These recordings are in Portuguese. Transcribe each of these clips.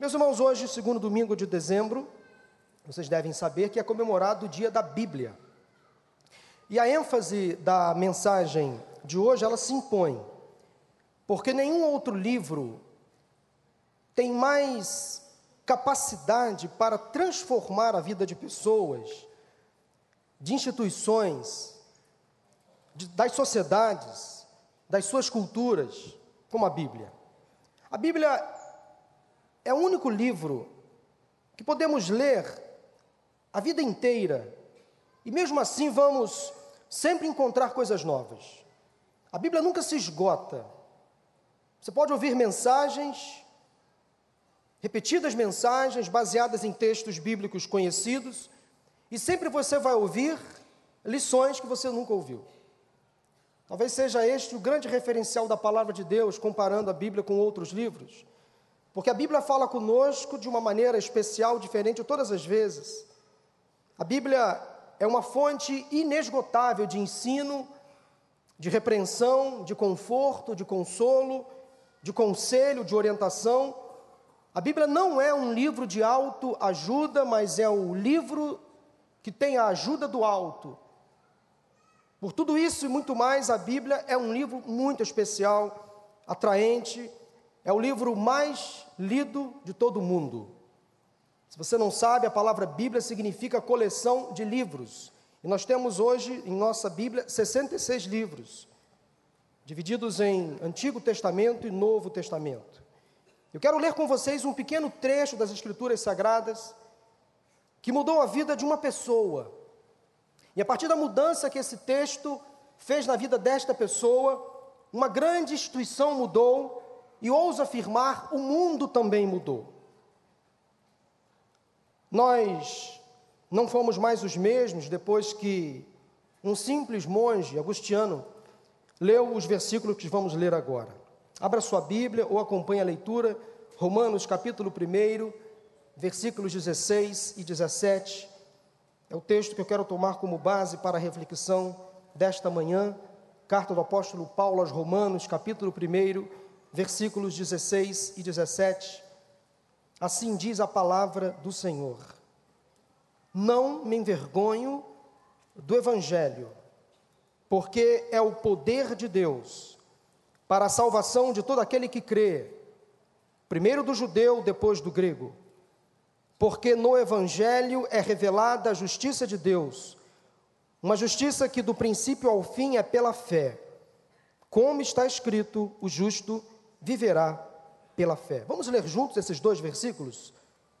Meus irmãos, hoje, segundo domingo de dezembro, vocês devem saber que é comemorado o dia da Bíblia. E a ênfase da mensagem de hoje, ela se impõe, porque nenhum outro livro tem mais capacidade para transformar a vida de pessoas, de instituições, de, das sociedades, das suas culturas, como a Bíblia. A Bíblia é o único livro que podemos ler a vida inteira e mesmo assim vamos sempre encontrar coisas novas. A Bíblia nunca se esgota. Você pode ouvir mensagens, repetidas mensagens baseadas em textos bíblicos conhecidos, e sempre você vai ouvir lições que você nunca ouviu. Talvez seja este o grande referencial da palavra de Deus, comparando a Bíblia com outros livros. Porque a Bíblia fala conosco de uma maneira especial, diferente todas as vezes. A Bíblia é uma fonte inesgotável de ensino, de repreensão, de conforto, de consolo, de conselho, de orientação. A Bíblia não é um livro de autoajuda, mas é o livro que tem a ajuda do alto por tudo isso e muito mais, a Bíblia é um livro muito especial, atraente, é o livro mais lido de todo o mundo. Se você não sabe, a palavra Bíblia significa coleção de livros. E nós temos hoje em nossa Bíblia 66 livros, divididos em Antigo Testamento e Novo Testamento. Eu quero ler com vocês um pequeno trecho das Escrituras Sagradas que mudou a vida de uma pessoa e a partir da mudança que esse texto fez na vida desta pessoa, uma grande instituição mudou e ouso afirmar, o mundo também mudou. Nós não fomos mais os mesmos depois que um simples monge agustiano leu os versículos que vamos ler agora. Abra sua Bíblia ou acompanhe a leitura, Romanos capítulo 1, versículos 16 e 17 é o texto que eu quero tomar como base para a reflexão desta manhã, carta do apóstolo Paulo aos Romanos, capítulo 1, versículos 16 e 17. Assim diz a palavra do Senhor: Não me envergonho do Evangelho, porque é o poder de Deus para a salvação de todo aquele que crê, primeiro do judeu, depois do grego porque no Evangelho é revelada a justiça de Deus, uma justiça que do princípio ao fim é pela fé. Como está escrito, o justo viverá pela fé. Vamos ler juntos esses dois versículos?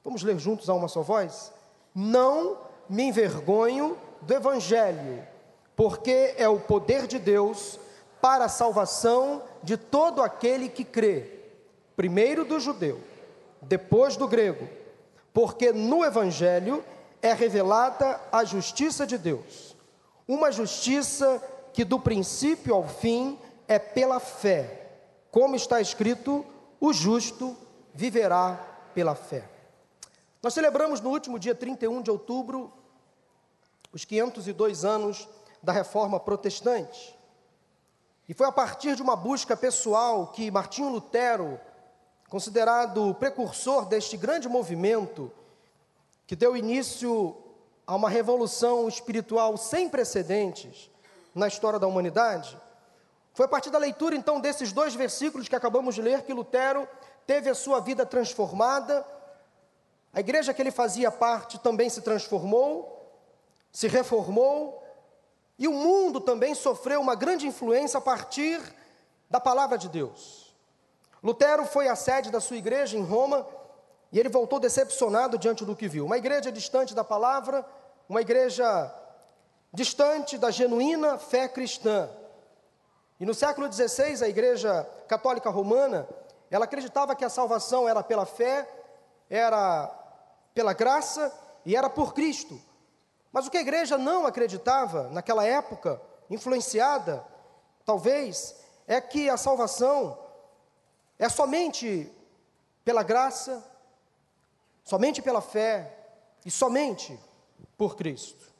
Vamos ler juntos a uma só voz? Não me envergonho do Evangelho, porque é o poder de Deus para a salvação de todo aquele que crê, primeiro do judeu, depois do grego porque no Evangelho é revelada a justiça de Deus, uma justiça que do princípio ao fim é pela fé, como está escrito: o justo viverá pela fé. Nós celebramos no último dia 31 de outubro os 502 anos da reforma protestante. E foi a partir de uma busca pessoal que Martinho Lutero considerado o precursor deste grande movimento que deu início a uma revolução espiritual sem precedentes na história da humanidade, foi a partir da leitura então desses dois versículos que acabamos de ler que Lutero teve a sua vida transformada, a igreja que ele fazia parte também se transformou, se reformou, e o mundo também sofreu uma grande influência a partir da palavra de Deus. Lutero foi à sede da sua igreja em Roma e ele voltou decepcionado diante do que viu. Uma igreja distante da palavra, uma igreja distante da genuína fé cristã. E no século XVI, a igreja católica romana, ela acreditava que a salvação era pela fé, era pela graça e era por Cristo. Mas o que a igreja não acreditava naquela época, influenciada, talvez, é que a salvação é somente pela graça, somente pela fé e somente por Cristo.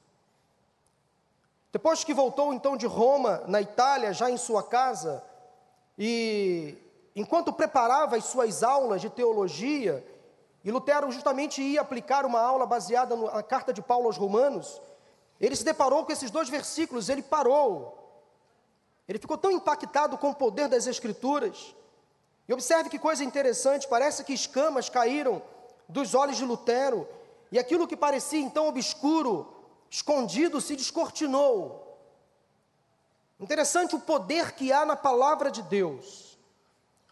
Depois que voltou então de Roma, na Itália, já em sua casa, e enquanto preparava as suas aulas de teologia, e Lutero justamente ia aplicar uma aula baseada na carta de Paulo aos Romanos, ele se deparou com esses dois versículos, ele parou. Ele ficou tão impactado com o poder das Escrituras. E observe que coisa interessante: parece que escamas caíram dos olhos de Lutero, e aquilo que parecia então obscuro, escondido, se descortinou. Interessante o poder que há na palavra de Deus.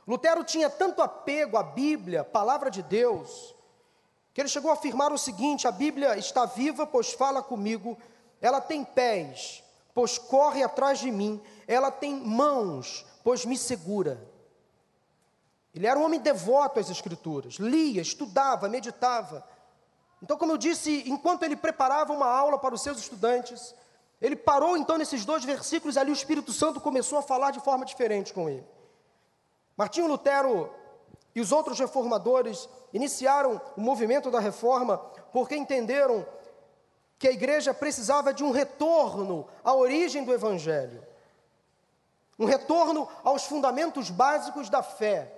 Lutero tinha tanto apego à Bíblia, palavra de Deus, que ele chegou a afirmar o seguinte: a Bíblia está viva, pois fala comigo, ela tem pés, pois corre atrás de mim, ela tem mãos, pois me segura. Ele era um homem devoto às Escrituras, lia, estudava, meditava. Então, como eu disse, enquanto ele preparava uma aula para os seus estudantes, ele parou então nesses dois versículos, ali o Espírito Santo começou a falar de forma diferente com ele. Martinho Lutero e os outros reformadores iniciaram o movimento da reforma porque entenderam que a igreja precisava de um retorno à origem do Evangelho, um retorno aos fundamentos básicos da fé,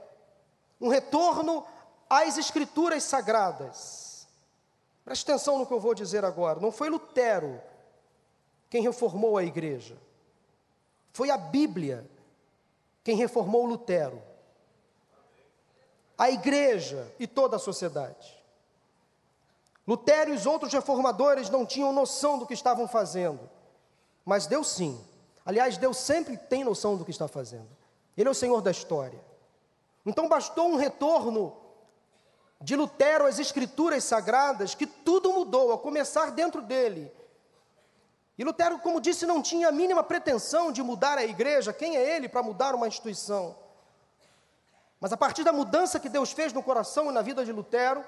um retorno às Escrituras sagradas. Preste atenção no que eu vou dizer agora. Não foi Lutero quem reformou a igreja, foi a Bíblia quem reformou Lutero. A igreja e toda a sociedade. Lutero e os outros reformadores não tinham noção do que estavam fazendo, mas Deus sim. Aliás, Deus sempre tem noção do que está fazendo. Ele é o Senhor da história. Então bastou um retorno de Lutero às Escrituras Sagradas que tudo mudou, a começar dentro dele. E Lutero, como disse, não tinha a mínima pretensão de mudar a igreja. Quem é ele para mudar uma instituição? Mas a partir da mudança que Deus fez no coração e na vida de Lutero,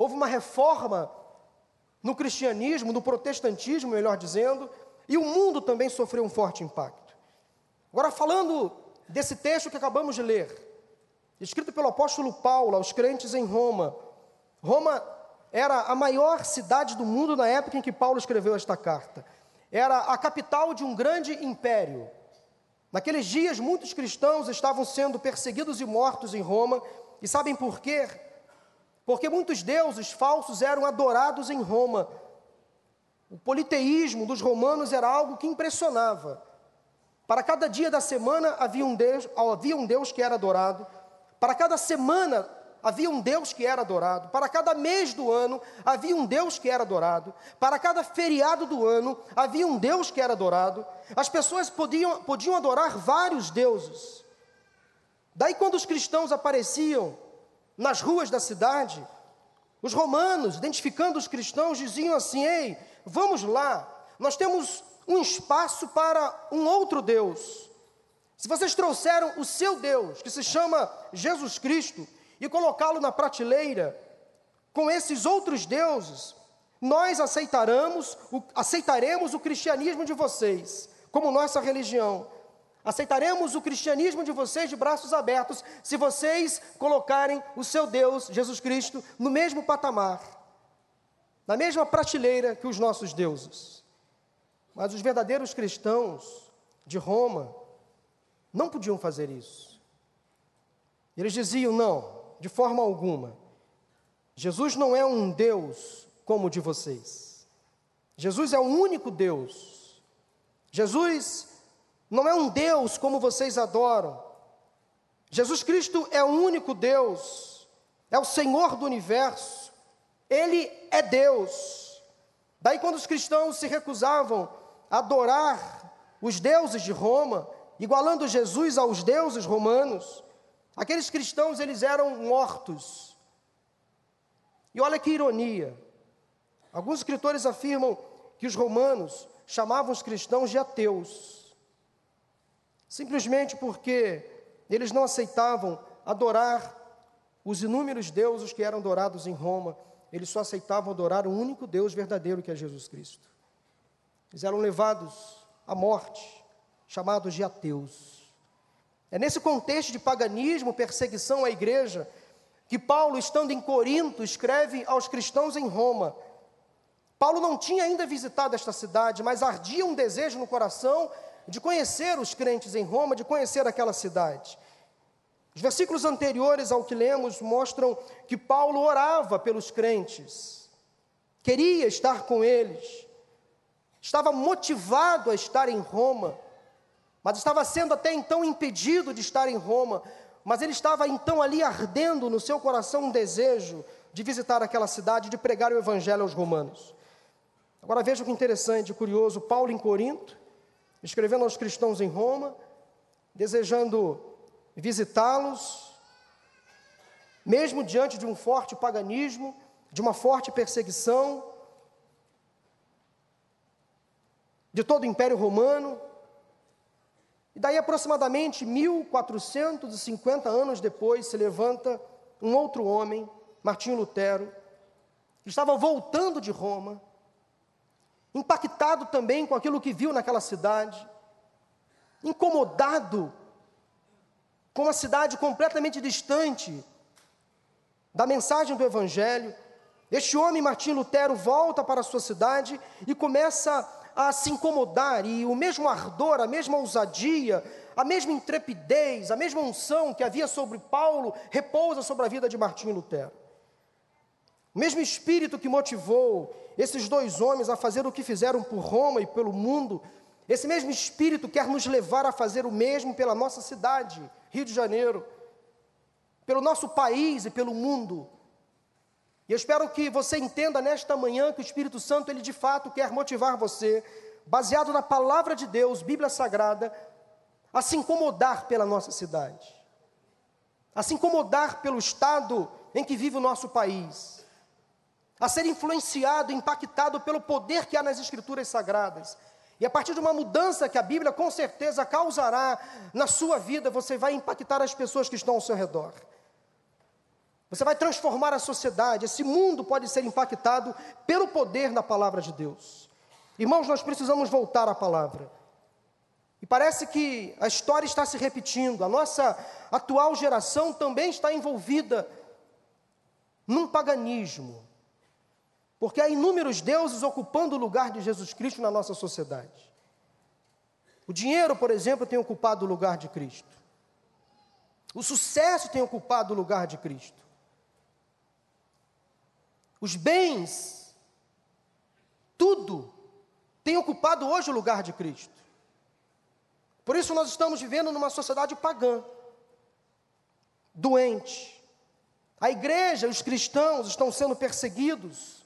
Houve uma reforma no cristianismo, no protestantismo, melhor dizendo, e o mundo também sofreu um forte impacto. Agora, falando desse texto que acabamos de ler, escrito pelo apóstolo Paulo aos crentes em Roma. Roma era a maior cidade do mundo na época em que Paulo escreveu esta carta. Era a capital de um grande império. Naqueles dias, muitos cristãos estavam sendo perseguidos e mortos em Roma, e sabem por quê? porque muitos deuses falsos eram adorados em Roma. O politeísmo dos romanos era algo que impressionava. Para cada dia da semana havia um Deus, havia um Deus que era adorado. Para cada semana havia um Deus que era adorado. Para cada mês do ano havia um Deus que era adorado. Para cada feriado do ano havia um Deus que era adorado. As pessoas podiam, podiam adorar vários deuses. Daí, quando os cristãos apareciam nas ruas da cidade, os romanos, identificando os cristãos, diziam assim: Ei, vamos lá, nós temos um espaço para um outro Deus. Se vocês trouxeram o seu Deus, que se chama Jesus Cristo, e colocá-lo na prateleira com esses outros deuses, nós aceitaremos, aceitaremos o cristianismo de vocês como nossa religião. Aceitaremos o cristianismo de vocês de braços abertos se vocês colocarem o seu Deus, Jesus Cristo, no mesmo patamar, na mesma prateleira que os nossos deuses. Mas os verdadeiros cristãos de Roma não podiam fazer isso. Eles diziam: não, de forma alguma. Jesus não é um Deus como o de vocês. Jesus é o único Deus. Jesus não é um Deus como vocês adoram. Jesus Cristo é o único Deus, é o Senhor do universo, Ele é Deus. Daí, quando os cristãos se recusavam a adorar os deuses de Roma, igualando Jesus aos deuses romanos, aqueles cristãos eles eram mortos. E olha que ironia. Alguns escritores afirmam que os romanos chamavam os cristãos de ateus simplesmente porque eles não aceitavam adorar os inúmeros deuses que eram adorados em Roma, eles só aceitavam adorar o único Deus verdadeiro que é Jesus Cristo. Eles eram levados à morte, chamados de ateus. É nesse contexto de paganismo, perseguição à igreja, que Paulo, estando em Corinto, escreve aos cristãos em Roma. Paulo não tinha ainda visitado esta cidade, mas ardia um desejo no coração de conhecer os crentes em Roma, de conhecer aquela cidade. Os versículos anteriores ao que lemos mostram que Paulo orava pelos crentes, queria estar com eles, estava motivado a estar em Roma, mas estava sendo até então impedido de estar em Roma, mas ele estava então ali ardendo no seu coração um desejo de visitar aquela cidade, de pregar o evangelho aos romanos. Agora veja que interessante, curioso, Paulo em Corinto, escrevendo aos cristãos em Roma, desejando visitá-los, mesmo diante de um forte paganismo, de uma forte perseguição, de todo o Império Romano. E daí, aproximadamente 1450 anos depois, se levanta um outro homem, Martinho Lutero, que estava voltando de Roma, impactado também com aquilo que viu naquela cidade, incomodado com uma cidade completamente distante da mensagem do Evangelho. Este homem, Martim Lutero, volta para a sua cidade e começa a se incomodar, e o mesmo ardor, a mesma ousadia, a mesma intrepidez, a mesma unção que havia sobre Paulo repousa sobre a vida de Martim Lutero. O mesmo espírito que motivou esses dois homens a fazer o que fizeram por Roma e pelo mundo, esse mesmo espírito quer nos levar a fazer o mesmo pela nossa cidade, Rio de Janeiro, pelo nosso país e pelo mundo. E eu espero que você entenda nesta manhã que o Espírito Santo, ele de fato quer motivar você, baseado na palavra de Deus, Bíblia Sagrada, a se incomodar pela nossa cidade, a se incomodar pelo estado em que vive o nosso país, a ser influenciado, impactado pelo poder que há nas Escrituras Sagradas. E a partir de uma mudança que a Bíblia com certeza causará na sua vida, você vai impactar as pessoas que estão ao seu redor. Você vai transformar a sociedade. Esse mundo pode ser impactado pelo poder da palavra de Deus. Irmãos, nós precisamos voltar à palavra. E parece que a história está se repetindo. A nossa atual geração também está envolvida num paganismo, porque há inúmeros deuses ocupando o lugar de Jesus Cristo na nossa sociedade. O dinheiro, por exemplo, tem ocupado o lugar de Cristo. O sucesso tem ocupado o lugar de Cristo. Os bens, tudo, tem ocupado hoje o lugar de Cristo. Por isso nós estamos vivendo numa sociedade pagã, doente. A igreja, os cristãos estão sendo perseguidos.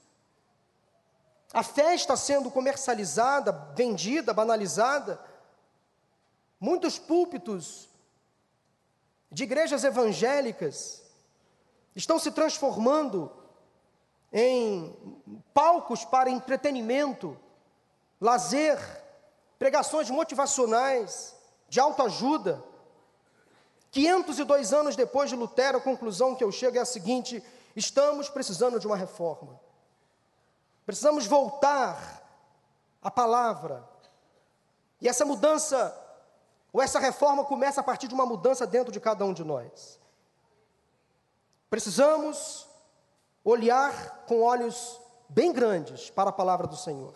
A fé está sendo comercializada, vendida, banalizada. Muitos púlpitos de igrejas evangélicas estão se transformando em palcos para entretenimento, lazer, pregações motivacionais, de autoajuda. 502 anos depois de Lutero, a conclusão que eu chego é a seguinte: estamos precisando de uma reforma. Precisamos voltar à palavra. E essa mudança, ou essa reforma, começa a partir de uma mudança dentro de cada um de nós. Precisamos olhar com olhos bem grandes para a palavra do Senhor.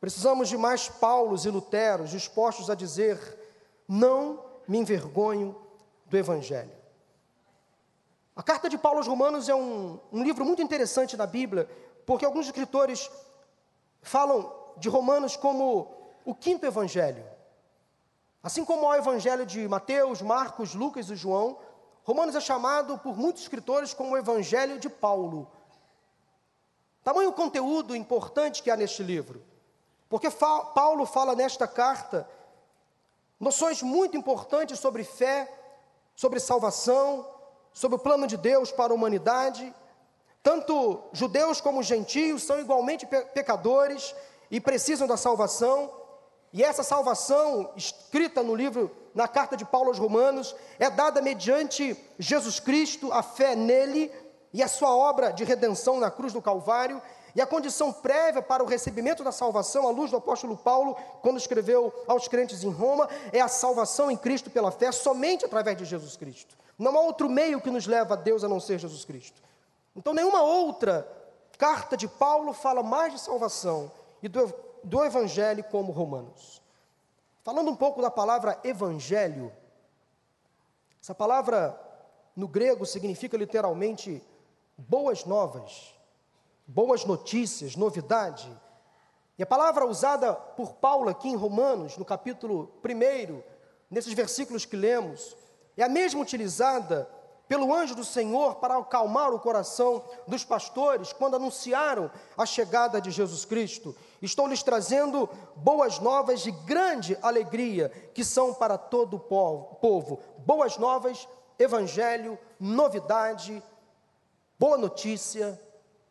Precisamos de mais Paulos e Luteros dispostos a dizer: não me envergonho do Evangelho. A carta de Paulo aos Romanos é um, um livro muito interessante na Bíblia, porque alguns escritores falam de Romanos como o quinto evangelho. Assim como o evangelho de Mateus, Marcos, Lucas e João, Romanos é chamado por muitos escritores como o evangelho de Paulo. Tamanho conteúdo importante que há neste livro. Porque fa Paulo fala nesta carta noções muito importantes sobre fé, sobre salvação, sobre o plano de Deus para a humanidade tanto judeus como gentios são igualmente pecadores e precisam da salvação. E essa salvação, escrita no livro, na carta de Paulo aos Romanos, é dada mediante Jesus Cristo, a fé nele e a sua obra de redenção na cruz do Calvário. E a condição prévia para o recebimento da salvação, à luz do apóstolo Paulo, quando escreveu aos crentes em Roma, é a salvação em Cristo pela fé, somente através de Jesus Cristo. Não há outro meio que nos leva a Deus a não ser Jesus Cristo. Então, nenhuma outra carta de Paulo fala mais de salvação e do, do evangelho como Romanos. Falando um pouco da palavra evangelho, Essa palavra no grego significa literalmente boas novas, boas notícias, novidade. E a palavra usada por Paulo aqui em Romanos, no capítulo 1, nesses versículos que lemos, é a mesma utilizada pelo anjo do Senhor para acalmar o coração dos pastores quando anunciaram a chegada de Jesus Cristo. Estou lhes trazendo boas novas de grande alegria, que são para todo o povo. Boas novas, evangelho, novidade, boa notícia,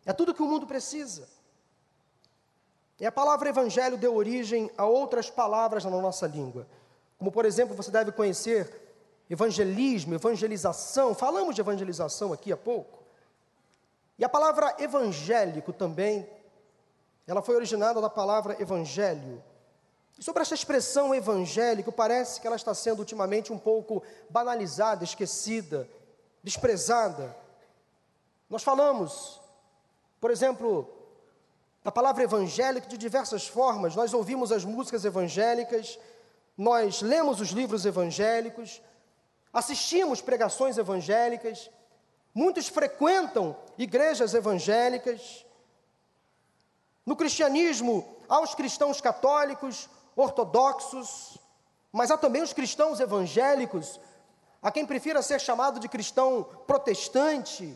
é tudo que o mundo precisa. E a palavra evangelho deu origem a outras palavras na nossa língua. Como, por exemplo, você deve conhecer evangelismo, evangelização. Falamos de evangelização aqui há pouco. E a palavra evangélico também, ela foi originada da palavra evangelho. E sobre essa expressão evangélico, parece que ela está sendo ultimamente um pouco banalizada, esquecida, desprezada. Nós falamos, por exemplo, da palavra evangélico de diversas formas. Nós ouvimos as músicas evangélicas, nós lemos os livros evangélicos, assistimos pregações evangélicas, muitos frequentam igrejas evangélicas. No cristianismo, há os cristãos católicos, ortodoxos, mas há também os cristãos evangélicos, a quem prefira ser chamado de cristão protestante.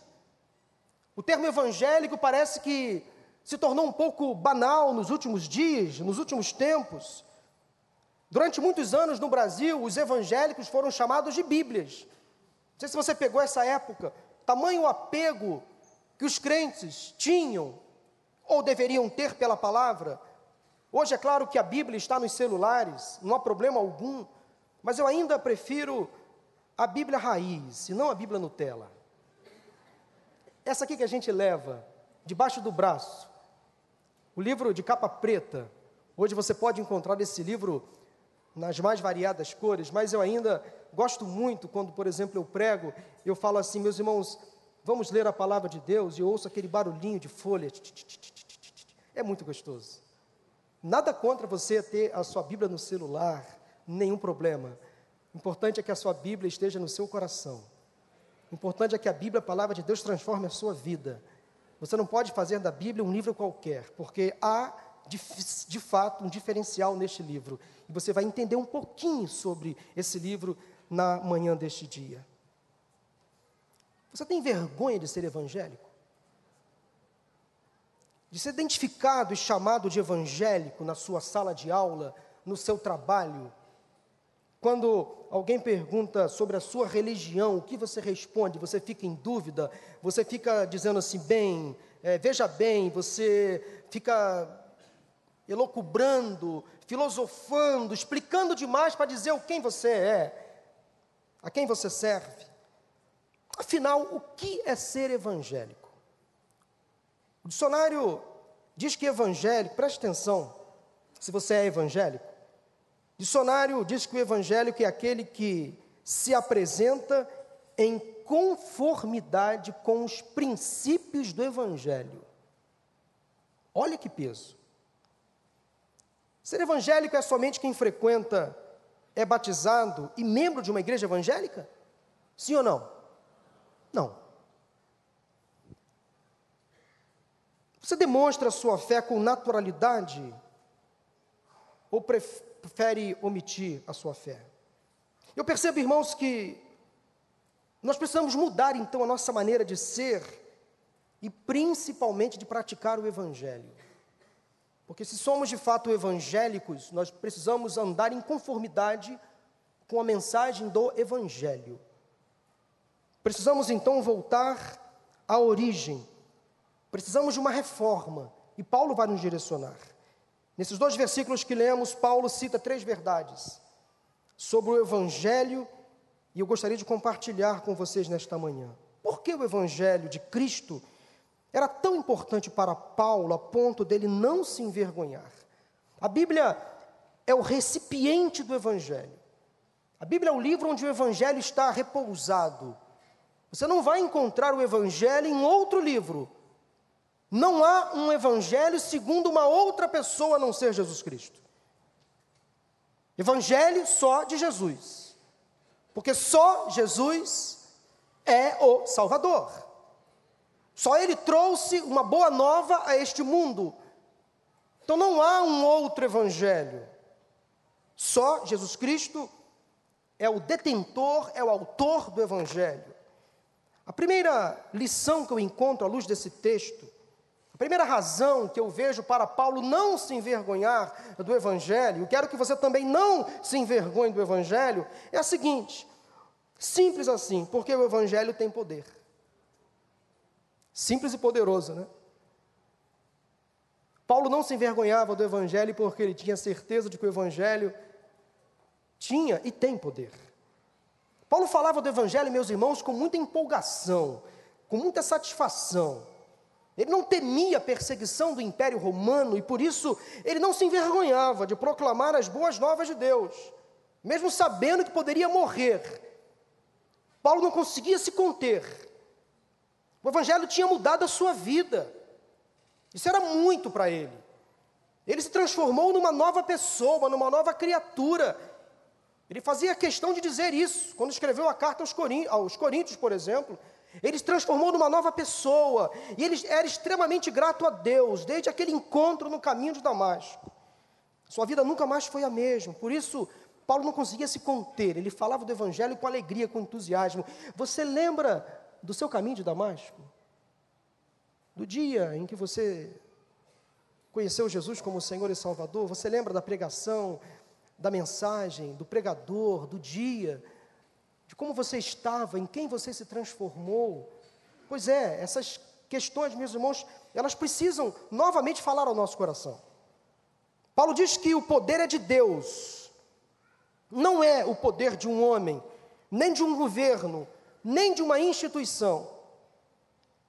O termo evangélico parece que se tornou um pouco banal nos últimos dias, nos últimos tempos. Durante muitos anos no Brasil, os evangélicos foram chamados de Bíblias. Não sei se você pegou essa época, tamanho apego que os crentes tinham ou deveriam ter pela palavra. Hoje é claro que a Bíblia está nos celulares, não há problema algum, mas eu ainda prefiro a Bíblia raiz, e não a Bíblia Nutella. Essa aqui que a gente leva debaixo do braço, o livro de capa preta. Hoje você pode encontrar esse livro nas mais variadas cores, mas eu ainda gosto muito quando, por exemplo, eu prego, eu falo assim, meus irmãos, vamos ler a palavra de Deus e ouço aquele barulhinho de folha. É muito gostoso. Nada contra você ter a sua Bíblia no celular, nenhum problema. O importante é que a sua Bíblia esteja no seu coração. O importante é que a Bíblia, a palavra de Deus, transforme a sua vida. Você não pode fazer da Bíblia um livro qualquer, porque há de, de fato um diferencial neste livro. E você vai entender um pouquinho sobre esse livro na manhã deste dia. Você tem vergonha de ser evangélico? De ser identificado e chamado de evangélico na sua sala de aula, no seu trabalho? Quando alguém pergunta sobre a sua religião, o que você responde? Você fica em dúvida? Você fica dizendo assim, bem, é, veja bem, você fica elocubrando, filosofando, explicando demais para dizer o quem você é, a quem você serve. Afinal, o que é ser evangélico? O dicionário diz que evangélico, preste atenção, se você é evangélico. O dicionário diz que o evangélico é aquele que se apresenta em conformidade com os princípios do evangelho. Olha que peso. Ser evangélico é somente quem frequenta, é batizado e membro de uma igreja evangélica? Sim ou não? Não. Você demonstra a sua fé com naturalidade ou prefere omitir a sua fé? Eu percebo, irmãos, que nós precisamos mudar então a nossa maneira de ser e principalmente de praticar o Evangelho. Porque se somos de fato evangélicos, nós precisamos andar em conformidade com a mensagem do Evangelho. Precisamos então voltar à origem. Precisamos de uma reforma. E Paulo vai nos direcionar. Nesses dois versículos que lemos, Paulo cita três verdades sobre o Evangelho e eu gostaria de compartilhar com vocês nesta manhã. Por que o Evangelho de Cristo era tão importante para Paulo a ponto dele não se envergonhar. A Bíblia é o recipiente do Evangelho. A Bíblia é o livro onde o Evangelho está repousado. Você não vai encontrar o Evangelho em outro livro. Não há um Evangelho segundo uma outra pessoa a não ser Jesus Cristo. Evangelho só de Jesus. Porque só Jesus é o Salvador. Só Ele trouxe uma boa nova a este mundo. Então não há um outro Evangelho. Só Jesus Cristo é o detentor, é o autor do Evangelho. A primeira lição que eu encontro à luz desse texto primeira razão que eu vejo para Paulo não se envergonhar do Evangelho, quero que você também não se envergonhe do Evangelho, é a seguinte: simples assim, porque o Evangelho tem poder. Simples e poderoso, né? Paulo não se envergonhava do Evangelho porque ele tinha certeza de que o Evangelho tinha e tem poder. Paulo falava do Evangelho, meus irmãos, com muita empolgação, com muita satisfação. Ele não temia a perseguição do Império Romano e por isso ele não se envergonhava de proclamar as boas novas de Deus, mesmo sabendo que poderia morrer. Paulo não conseguia se conter. O Evangelho tinha mudado a sua vida. Isso era muito para ele. Ele se transformou numa nova pessoa, numa nova criatura. Ele fazia questão de dizer isso quando escreveu a carta aos, aos Coríntios, por exemplo. Ele se transformou numa nova pessoa. E ele era extremamente grato a Deus, desde aquele encontro no caminho de Damasco. Sua vida nunca mais foi a mesma. Por isso, Paulo não conseguia se conter. Ele falava do Evangelho com alegria, com entusiasmo. Você lembra do seu caminho de Damasco? Do dia em que você conheceu Jesus como Senhor e Salvador? Você lembra da pregação, da mensagem, do pregador, do dia? de como você estava, em quem você se transformou. Pois é, essas questões, meus irmãos, elas precisam novamente falar ao nosso coração. Paulo diz que o poder é de Deus, não é o poder de um homem, nem de um governo, nem de uma instituição.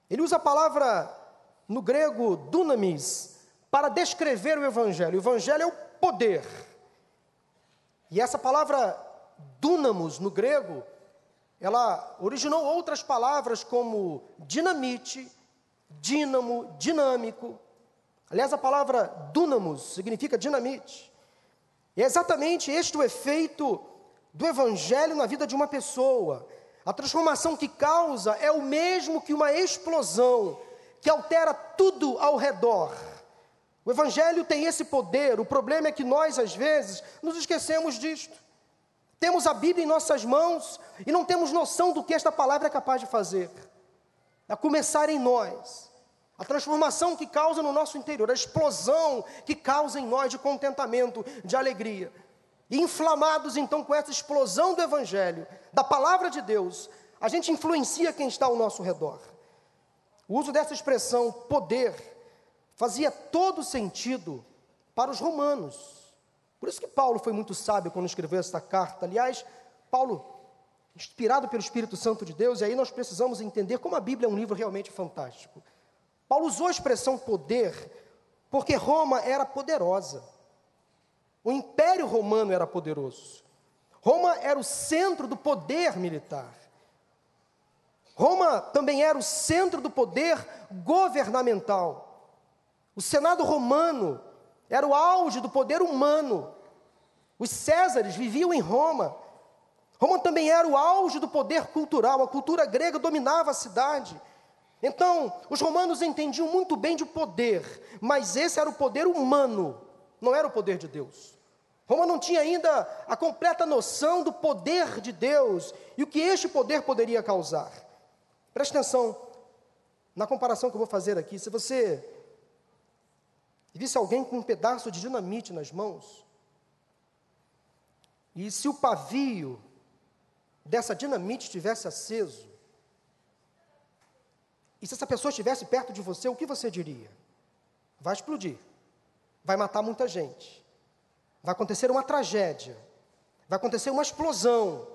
Ele usa a palavra no grego dunamis para descrever o evangelho. O evangelho é o poder. E essa palavra dunamos no grego ela originou outras palavras como dinamite, dínamo, dinâmico. Aliás, a palavra dunamos significa dinamite. E é exatamente este o efeito do evangelho na vida de uma pessoa. A transformação que causa é o mesmo que uma explosão que altera tudo ao redor. O evangelho tem esse poder, o problema é que nós, às vezes, nos esquecemos disto. Temos a Bíblia em nossas mãos e não temos noção do que esta palavra é capaz de fazer. A começar em nós, a transformação que causa no nosso interior, a explosão que causa em nós de contentamento, de alegria. Inflamados então com essa explosão do Evangelho, da palavra de Deus, a gente influencia quem está ao nosso redor. O uso dessa expressão poder fazia todo sentido para os romanos. Por isso que Paulo foi muito sábio quando escreveu essa carta. Aliás, Paulo, inspirado pelo Espírito Santo de Deus, e aí nós precisamos entender como a Bíblia é um livro realmente fantástico. Paulo usou a expressão poder porque Roma era poderosa. O Império Romano era poderoso. Roma era o centro do poder militar. Roma também era o centro do poder governamental. O Senado romano era o auge do poder humano. Os Césares viviam em Roma. Roma também era o auge do poder cultural, a cultura grega dominava a cidade. Então, os romanos entendiam muito bem de poder, mas esse era o poder humano, não era o poder de Deus. Roma não tinha ainda a completa noção do poder de Deus e o que este poder poderia causar. Preste atenção na comparação que eu vou fazer aqui. Se você visse alguém com um pedaço de dinamite nas mãos, e se o pavio dessa dinamite estivesse aceso, e se essa pessoa estivesse perto de você, o que você diria? Vai explodir, vai matar muita gente, vai acontecer uma tragédia, vai acontecer uma explosão,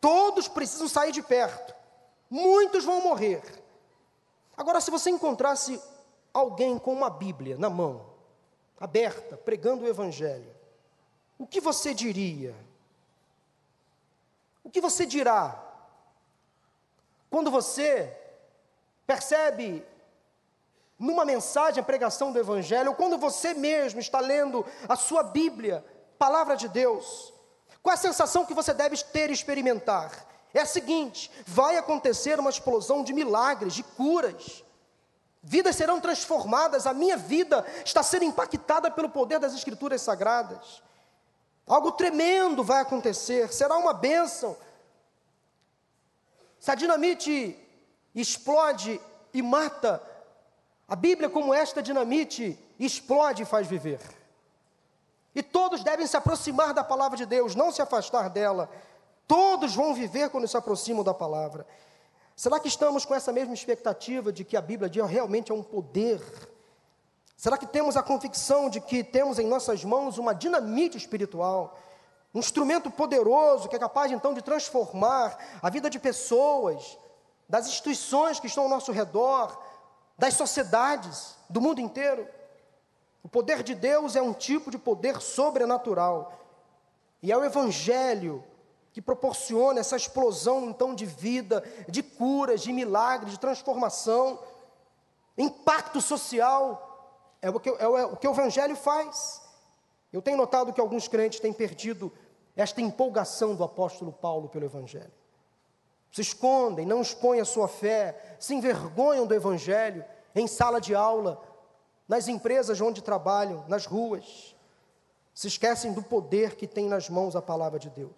todos precisam sair de perto, muitos vão morrer. Agora, se você encontrasse alguém com uma Bíblia na mão, aberta, pregando o Evangelho, o que você diria? O que você dirá quando você percebe numa mensagem a pregação do Evangelho, ou quando você mesmo está lendo a sua Bíblia, palavra de Deus, Qual a sensação que você deve ter e experimentar? É a seguinte: vai acontecer uma explosão de milagres, de curas. Vidas serão transformadas, a minha vida está sendo impactada pelo poder das Escrituras Sagradas. Algo tremendo vai acontecer, será uma bênção. Se a dinamite explode e mata, a Bíblia, como esta dinamite, explode e faz viver. E todos devem se aproximar da palavra de Deus, não se afastar dela. Todos vão viver quando se aproximam da palavra. Será que estamos com essa mesma expectativa de que a Bíblia realmente é um poder? Será que temos a convicção de que temos em nossas mãos uma dinamite espiritual? Um instrumento poderoso que é capaz então de transformar a vida de pessoas, das instituições que estão ao nosso redor, das sociedades, do mundo inteiro. O poder de Deus é um tipo de poder sobrenatural. E é o Evangelho que proporciona essa explosão então de vida, de curas, de milagres, de transformação, impacto social. É o que, é o, que o Evangelho faz. Eu tenho notado que alguns crentes têm perdido esta empolgação do apóstolo Paulo pelo Evangelho. Se escondem, não expõem a sua fé, se envergonham do Evangelho em sala de aula, nas empresas onde trabalham, nas ruas. Se esquecem do poder que tem nas mãos a palavra de Deus.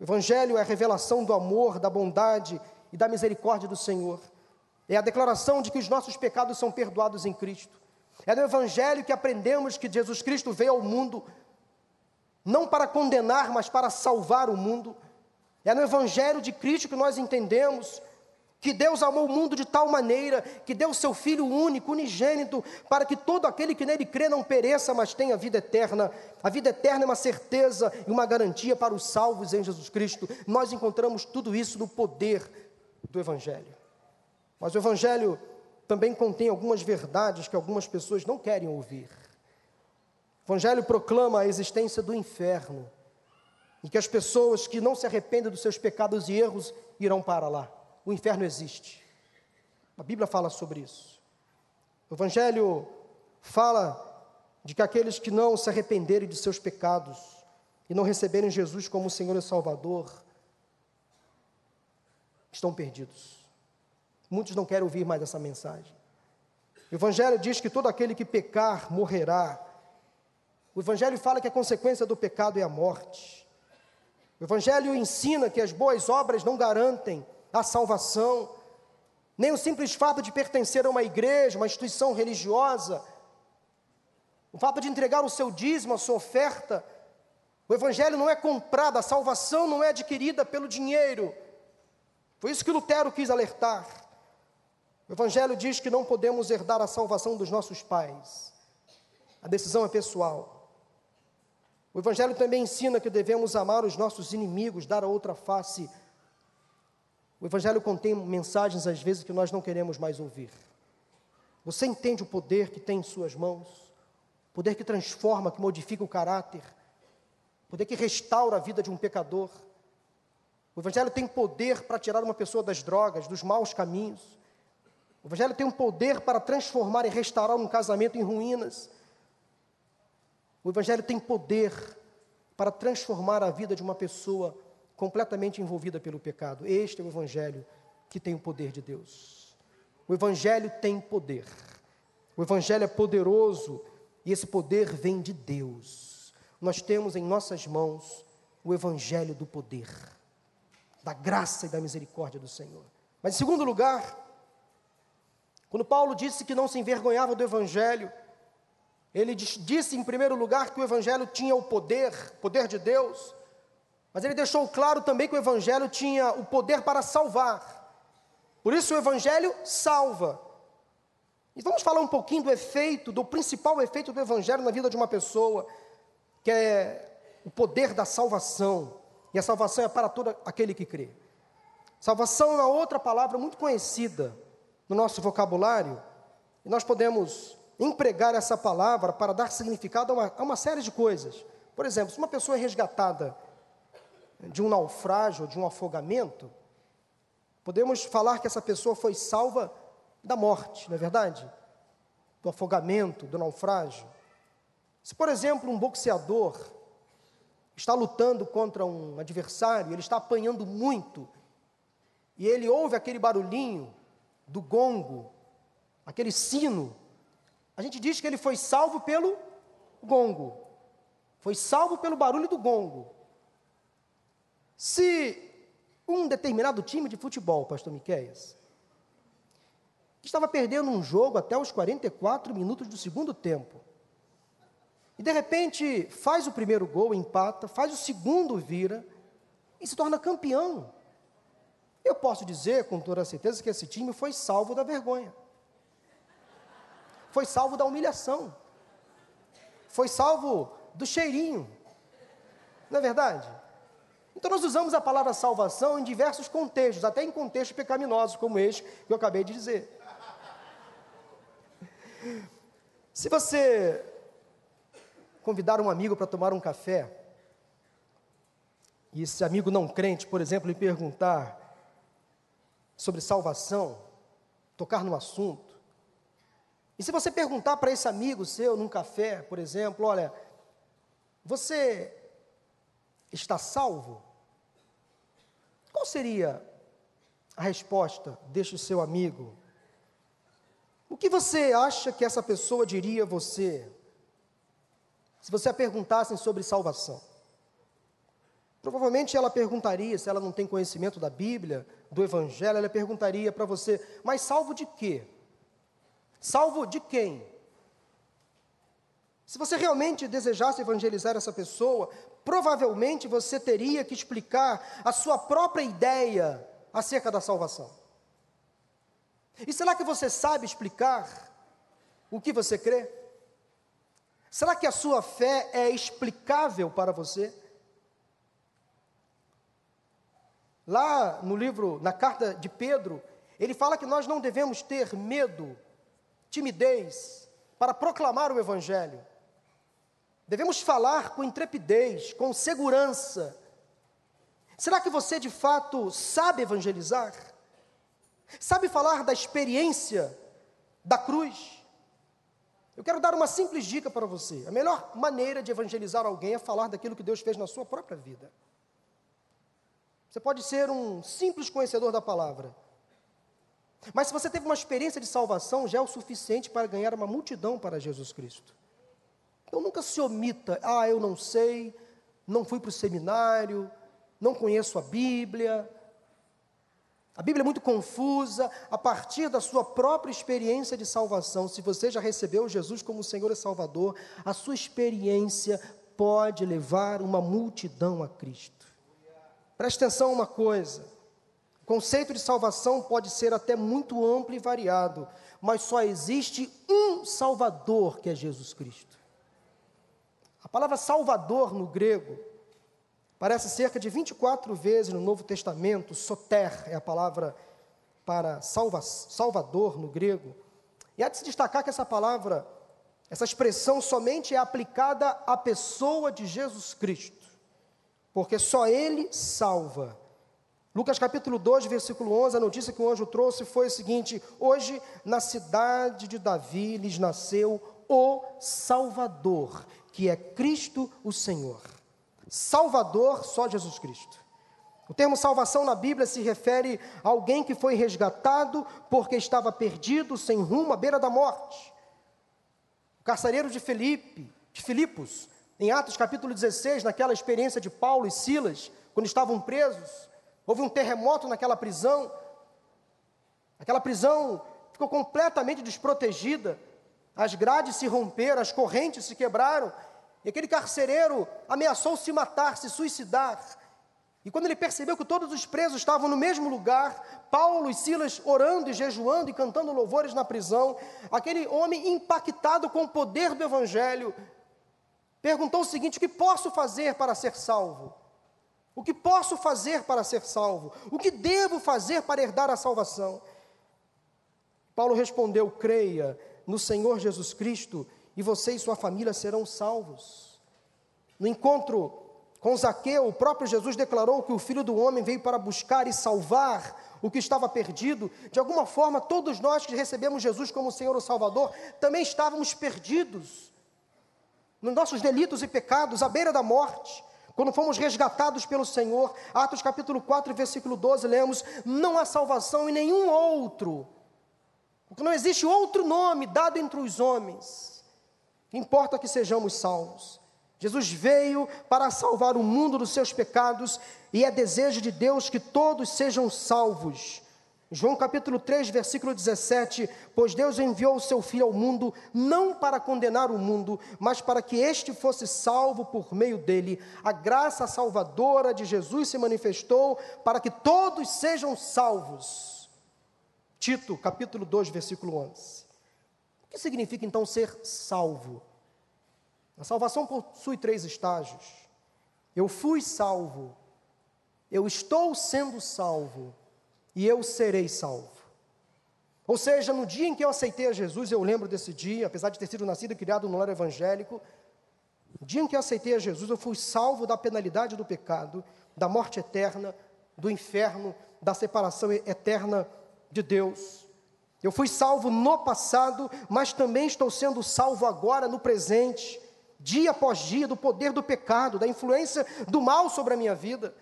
O Evangelho é a revelação do amor, da bondade e da misericórdia do Senhor. É a declaração de que os nossos pecados são perdoados em Cristo. É no Evangelho que aprendemos que Jesus Cristo veio ao mundo não para condenar, mas para salvar o mundo. É no Evangelho de Cristo que nós entendemos que Deus amou o mundo de tal maneira que deu seu Filho único, unigênito, para que todo aquele que nele crê não pereça, mas tenha vida eterna. A vida eterna é uma certeza e uma garantia para os salvos em Jesus Cristo. Nós encontramos tudo isso no poder do Evangelho. Mas o Evangelho também contém algumas verdades que algumas pessoas não querem ouvir. O Evangelho proclama a existência do inferno e que as pessoas que não se arrependem dos seus pecados e erros irão para lá o inferno existe. A Bíblia fala sobre isso. O Evangelho fala de que aqueles que não se arrependerem de seus pecados e não receberem Jesus como Senhor e Salvador estão perdidos. Muitos não querem ouvir mais essa mensagem. O Evangelho diz que todo aquele que pecar morrerá. O Evangelho fala que a consequência do pecado é a morte. O Evangelho ensina que as boas obras não garantem a salvação, nem o simples fato de pertencer a uma igreja, uma instituição religiosa, o fato de entregar o seu dízimo, a sua oferta. O Evangelho não é comprado, a salvação não é adquirida pelo dinheiro. Foi isso que Lutero quis alertar. O Evangelho diz que não podemos herdar a salvação dos nossos pais. A decisão é pessoal. O Evangelho também ensina que devemos amar os nossos inimigos, dar a outra face o Evangelho contém mensagens, às vezes, que nós não queremos mais ouvir. Você entende o poder que tem em suas mãos? Poder que transforma, que modifica o caráter? Poder que restaura a vida de um pecador? O Evangelho tem poder para tirar uma pessoa das drogas, dos maus caminhos. O Evangelho tem um poder para transformar e restaurar um casamento em ruínas. O Evangelho tem poder para transformar a vida de uma pessoa completamente envolvida pelo pecado. Este é o Evangelho que tem o poder de Deus. O Evangelho tem poder. O Evangelho é poderoso e esse poder vem de Deus. Nós temos em nossas mãos o Evangelho do poder, da graça e da misericórdia do Senhor. Mas, em segundo lugar, quando Paulo disse que não se envergonhava do Evangelho, ele disse, em primeiro lugar, que o Evangelho tinha o poder, poder de Deus, mas ele deixou claro também que o Evangelho tinha o poder para salvar. Por isso o Evangelho salva. E vamos falar um pouquinho do efeito, do principal efeito do Evangelho na vida de uma pessoa, que é o poder da salvação. E a salvação é para todo aquele que crê. Salvação é uma outra palavra muito conhecida no nosso vocabulário, e nós podemos empregar essa palavra para dar significado a uma, a uma série de coisas. Por exemplo, se uma pessoa é resgatada de um naufrágio, de um afogamento, podemos falar que essa pessoa foi salva da morte, não é verdade? Do afogamento, do naufrágio. Se, por exemplo, um boxeador está lutando contra um adversário, ele está apanhando muito, e ele ouve aquele barulhinho do gongo, aquele sino, a gente diz que ele foi salvo pelo gongo, foi salvo pelo barulho do gongo. Se um determinado time de futebol, pastor Miqueias, estava perdendo um jogo até os 44 minutos do segundo tempo, e de repente faz o primeiro gol, empata, faz o segundo, vira e se torna campeão. Eu posso dizer com toda certeza que esse time foi salvo da vergonha, foi salvo da humilhação, foi salvo do cheirinho, não é verdade? Então nós usamos a palavra salvação em diversos contextos, até em contextos pecaminosos como este que eu acabei de dizer. Se você convidar um amigo para tomar um café, e esse amigo não crente, por exemplo, lhe perguntar sobre salvação, tocar no assunto, e se você perguntar para esse amigo seu num café, por exemplo, olha, você está salvo? Qual seria a resposta deste seu amigo? O que você acha que essa pessoa diria a você? Se você a perguntassem sobre salvação, provavelmente ela perguntaria, se ela não tem conhecimento da Bíblia, do Evangelho, ela perguntaria para você: mas salvo de quê? Salvo de quem? Se você realmente desejasse evangelizar essa pessoa, provavelmente você teria que explicar a sua própria ideia acerca da salvação. E será que você sabe explicar o que você crê? Será que a sua fé é explicável para você? Lá no livro, na carta de Pedro, ele fala que nós não devemos ter medo, timidez, para proclamar o Evangelho. Devemos falar com intrepidez, com segurança. Será que você de fato sabe evangelizar? Sabe falar da experiência da cruz? Eu quero dar uma simples dica para você. A melhor maneira de evangelizar alguém é falar daquilo que Deus fez na sua própria vida. Você pode ser um simples conhecedor da palavra, mas se você teve uma experiência de salvação, já é o suficiente para ganhar uma multidão para Jesus Cristo. Então nunca se omita, ah, eu não sei, não fui para o seminário, não conheço a Bíblia, a Bíblia é muito confusa a partir da sua própria experiência de salvação. Se você já recebeu Jesus como Senhor e Salvador, a sua experiência pode levar uma multidão a Cristo. Preste atenção a uma coisa: conceito de salvação pode ser até muito amplo e variado, mas só existe um Salvador que é Jesus Cristo. A palavra Salvador no grego Aparece cerca de 24 vezes no Novo Testamento, soter é a palavra para salva, salvador no grego. E há de se destacar que essa palavra, essa expressão somente é aplicada à pessoa de Jesus Cristo, porque só Ele salva. Lucas capítulo 2, versículo 11, a notícia que o anjo trouxe foi o seguinte: Hoje, na cidade de Davi, lhes nasceu o Salvador, que é Cristo o Senhor. Salvador, só Jesus Cristo. O termo salvação na Bíblia se refere a alguém que foi resgatado porque estava perdido, sem rumo, à beira da morte. O carcereiro de Filipe, de Filipos, em Atos capítulo 16, naquela experiência de Paulo e Silas, quando estavam presos, houve um terremoto naquela prisão. Aquela prisão ficou completamente desprotegida. As grades se romperam, as correntes se quebraram, e aquele carcereiro ameaçou se matar, se suicidar. E quando ele percebeu que todos os presos estavam no mesmo lugar, Paulo e Silas orando e jejuando e cantando louvores na prisão, aquele homem impactado com o poder do Evangelho, perguntou o seguinte: O que posso fazer para ser salvo? O que posso fazer para ser salvo? O que devo fazer para herdar a salvação? Paulo respondeu: Creia no Senhor Jesus Cristo e você e sua família serão salvos. No encontro com Zaqueu, o próprio Jesus declarou que o Filho do Homem veio para buscar e salvar o que estava perdido. De alguma forma, todos nós que recebemos Jesus como Senhor e Salvador também estávamos perdidos nos nossos delitos e pecados, à beira da morte. Quando fomos resgatados pelo Senhor, Atos capítulo 4, versículo 12, lemos: Não há salvação em nenhum outro, porque não existe outro nome dado entre os homens. Importa que sejamos salvos. Jesus veio para salvar o mundo dos seus pecados e é desejo de Deus que todos sejam salvos. João capítulo 3, versículo 17: Pois Deus enviou o seu Filho ao mundo, não para condenar o mundo, mas para que este fosse salvo por meio dele. A graça salvadora de Jesus se manifestou para que todos sejam salvos. Tito, capítulo 2, versículo 11. O que significa então ser salvo? A salvação possui três estágios. Eu fui salvo, eu estou sendo salvo e eu serei salvo. Ou seja, no dia em que eu aceitei a Jesus, eu lembro desse dia, apesar de ter sido nascido e criado no lar evangélico, no dia em que eu aceitei a Jesus, eu fui salvo da penalidade do pecado, da morte eterna, do inferno, da separação eterna de Deus. Eu fui salvo no passado, mas também estou sendo salvo agora no presente, dia após dia, do poder do pecado, da influência do mal sobre a minha vida.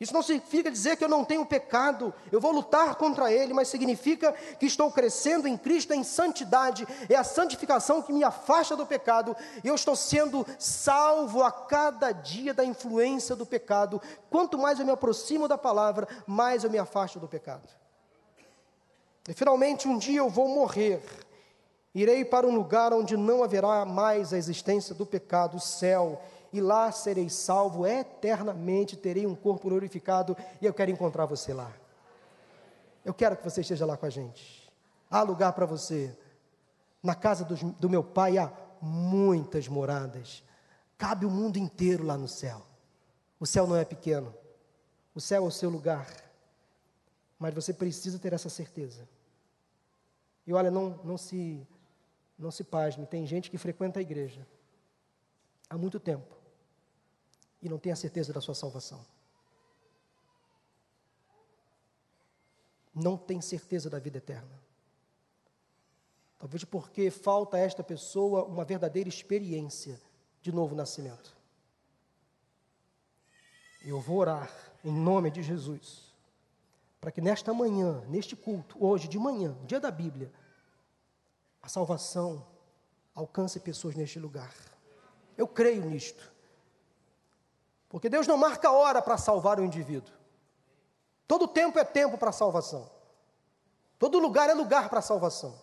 Isso não significa dizer que eu não tenho pecado, eu vou lutar contra ele, mas significa que estou crescendo em Cristo em santidade, é a santificação que me afasta do pecado, e eu estou sendo salvo a cada dia da influência do pecado. Quanto mais eu me aproximo da palavra, mais eu me afasto do pecado. E finalmente um dia eu vou morrer, irei para um lugar onde não haverá mais a existência do pecado, o céu e lá serei salvo eternamente, terei um corpo glorificado e eu quero encontrar você lá. Eu quero que você esteja lá com a gente. Há lugar para você. Na casa do, do meu pai há muitas moradas. Cabe o mundo inteiro lá no céu. O céu não é pequeno. O céu é o seu lugar. Mas você precisa ter essa certeza. E olha, não, não se não se pasme, tem gente que frequenta a igreja há muito tempo e não tem a certeza da sua salvação. Não tem certeza da vida eterna. Talvez porque falta a esta pessoa uma verdadeira experiência de novo nascimento. Eu vou orar em nome de Jesus, para que nesta manhã, neste culto, hoje de manhã, dia da Bíblia, a salvação alcance pessoas neste lugar. Eu creio nisto. Porque Deus não marca hora para salvar o indivíduo. Todo tempo é tempo para salvação. Todo lugar é lugar para salvação.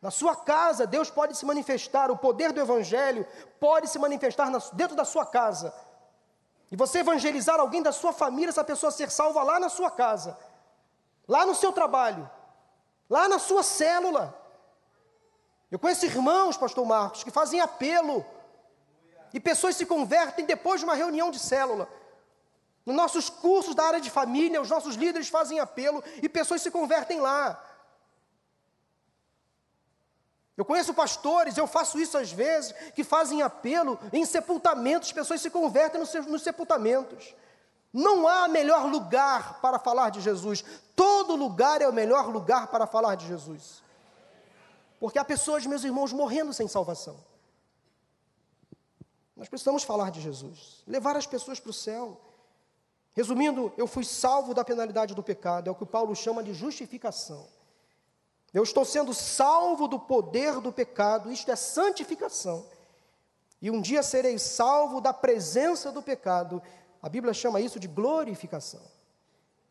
Na sua casa, Deus pode se manifestar, o poder do Evangelho pode se manifestar dentro da sua casa. E você evangelizar alguém da sua família, essa pessoa ser salva lá na sua casa, lá no seu trabalho, lá na sua célula. Eu conheço irmãos, Pastor Marcos, que fazem apelo e pessoas se convertem depois de uma reunião de célula. Nos nossos cursos da área de família, os nossos líderes fazem apelo e pessoas se convertem lá. Eu conheço pastores, eu faço isso às vezes, que fazem apelo em sepultamentos, pessoas se convertem nos, sepultamentos. Não há melhor lugar para falar de Jesus. Todo lugar é o melhor lugar para falar de Jesus. Porque há pessoas, meus irmãos, morrendo sem salvação. Nós precisamos falar de Jesus, levar as pessoas para o céu. Resumindo, eu fui salvo da penalidade do pecado, é o que Paulo chama de justificação. Eu estou sendo salvo do poder do pecado, isto é santificação. E um dia serei salvo da presença do pecado. A Bíblia chama isso de glorificação.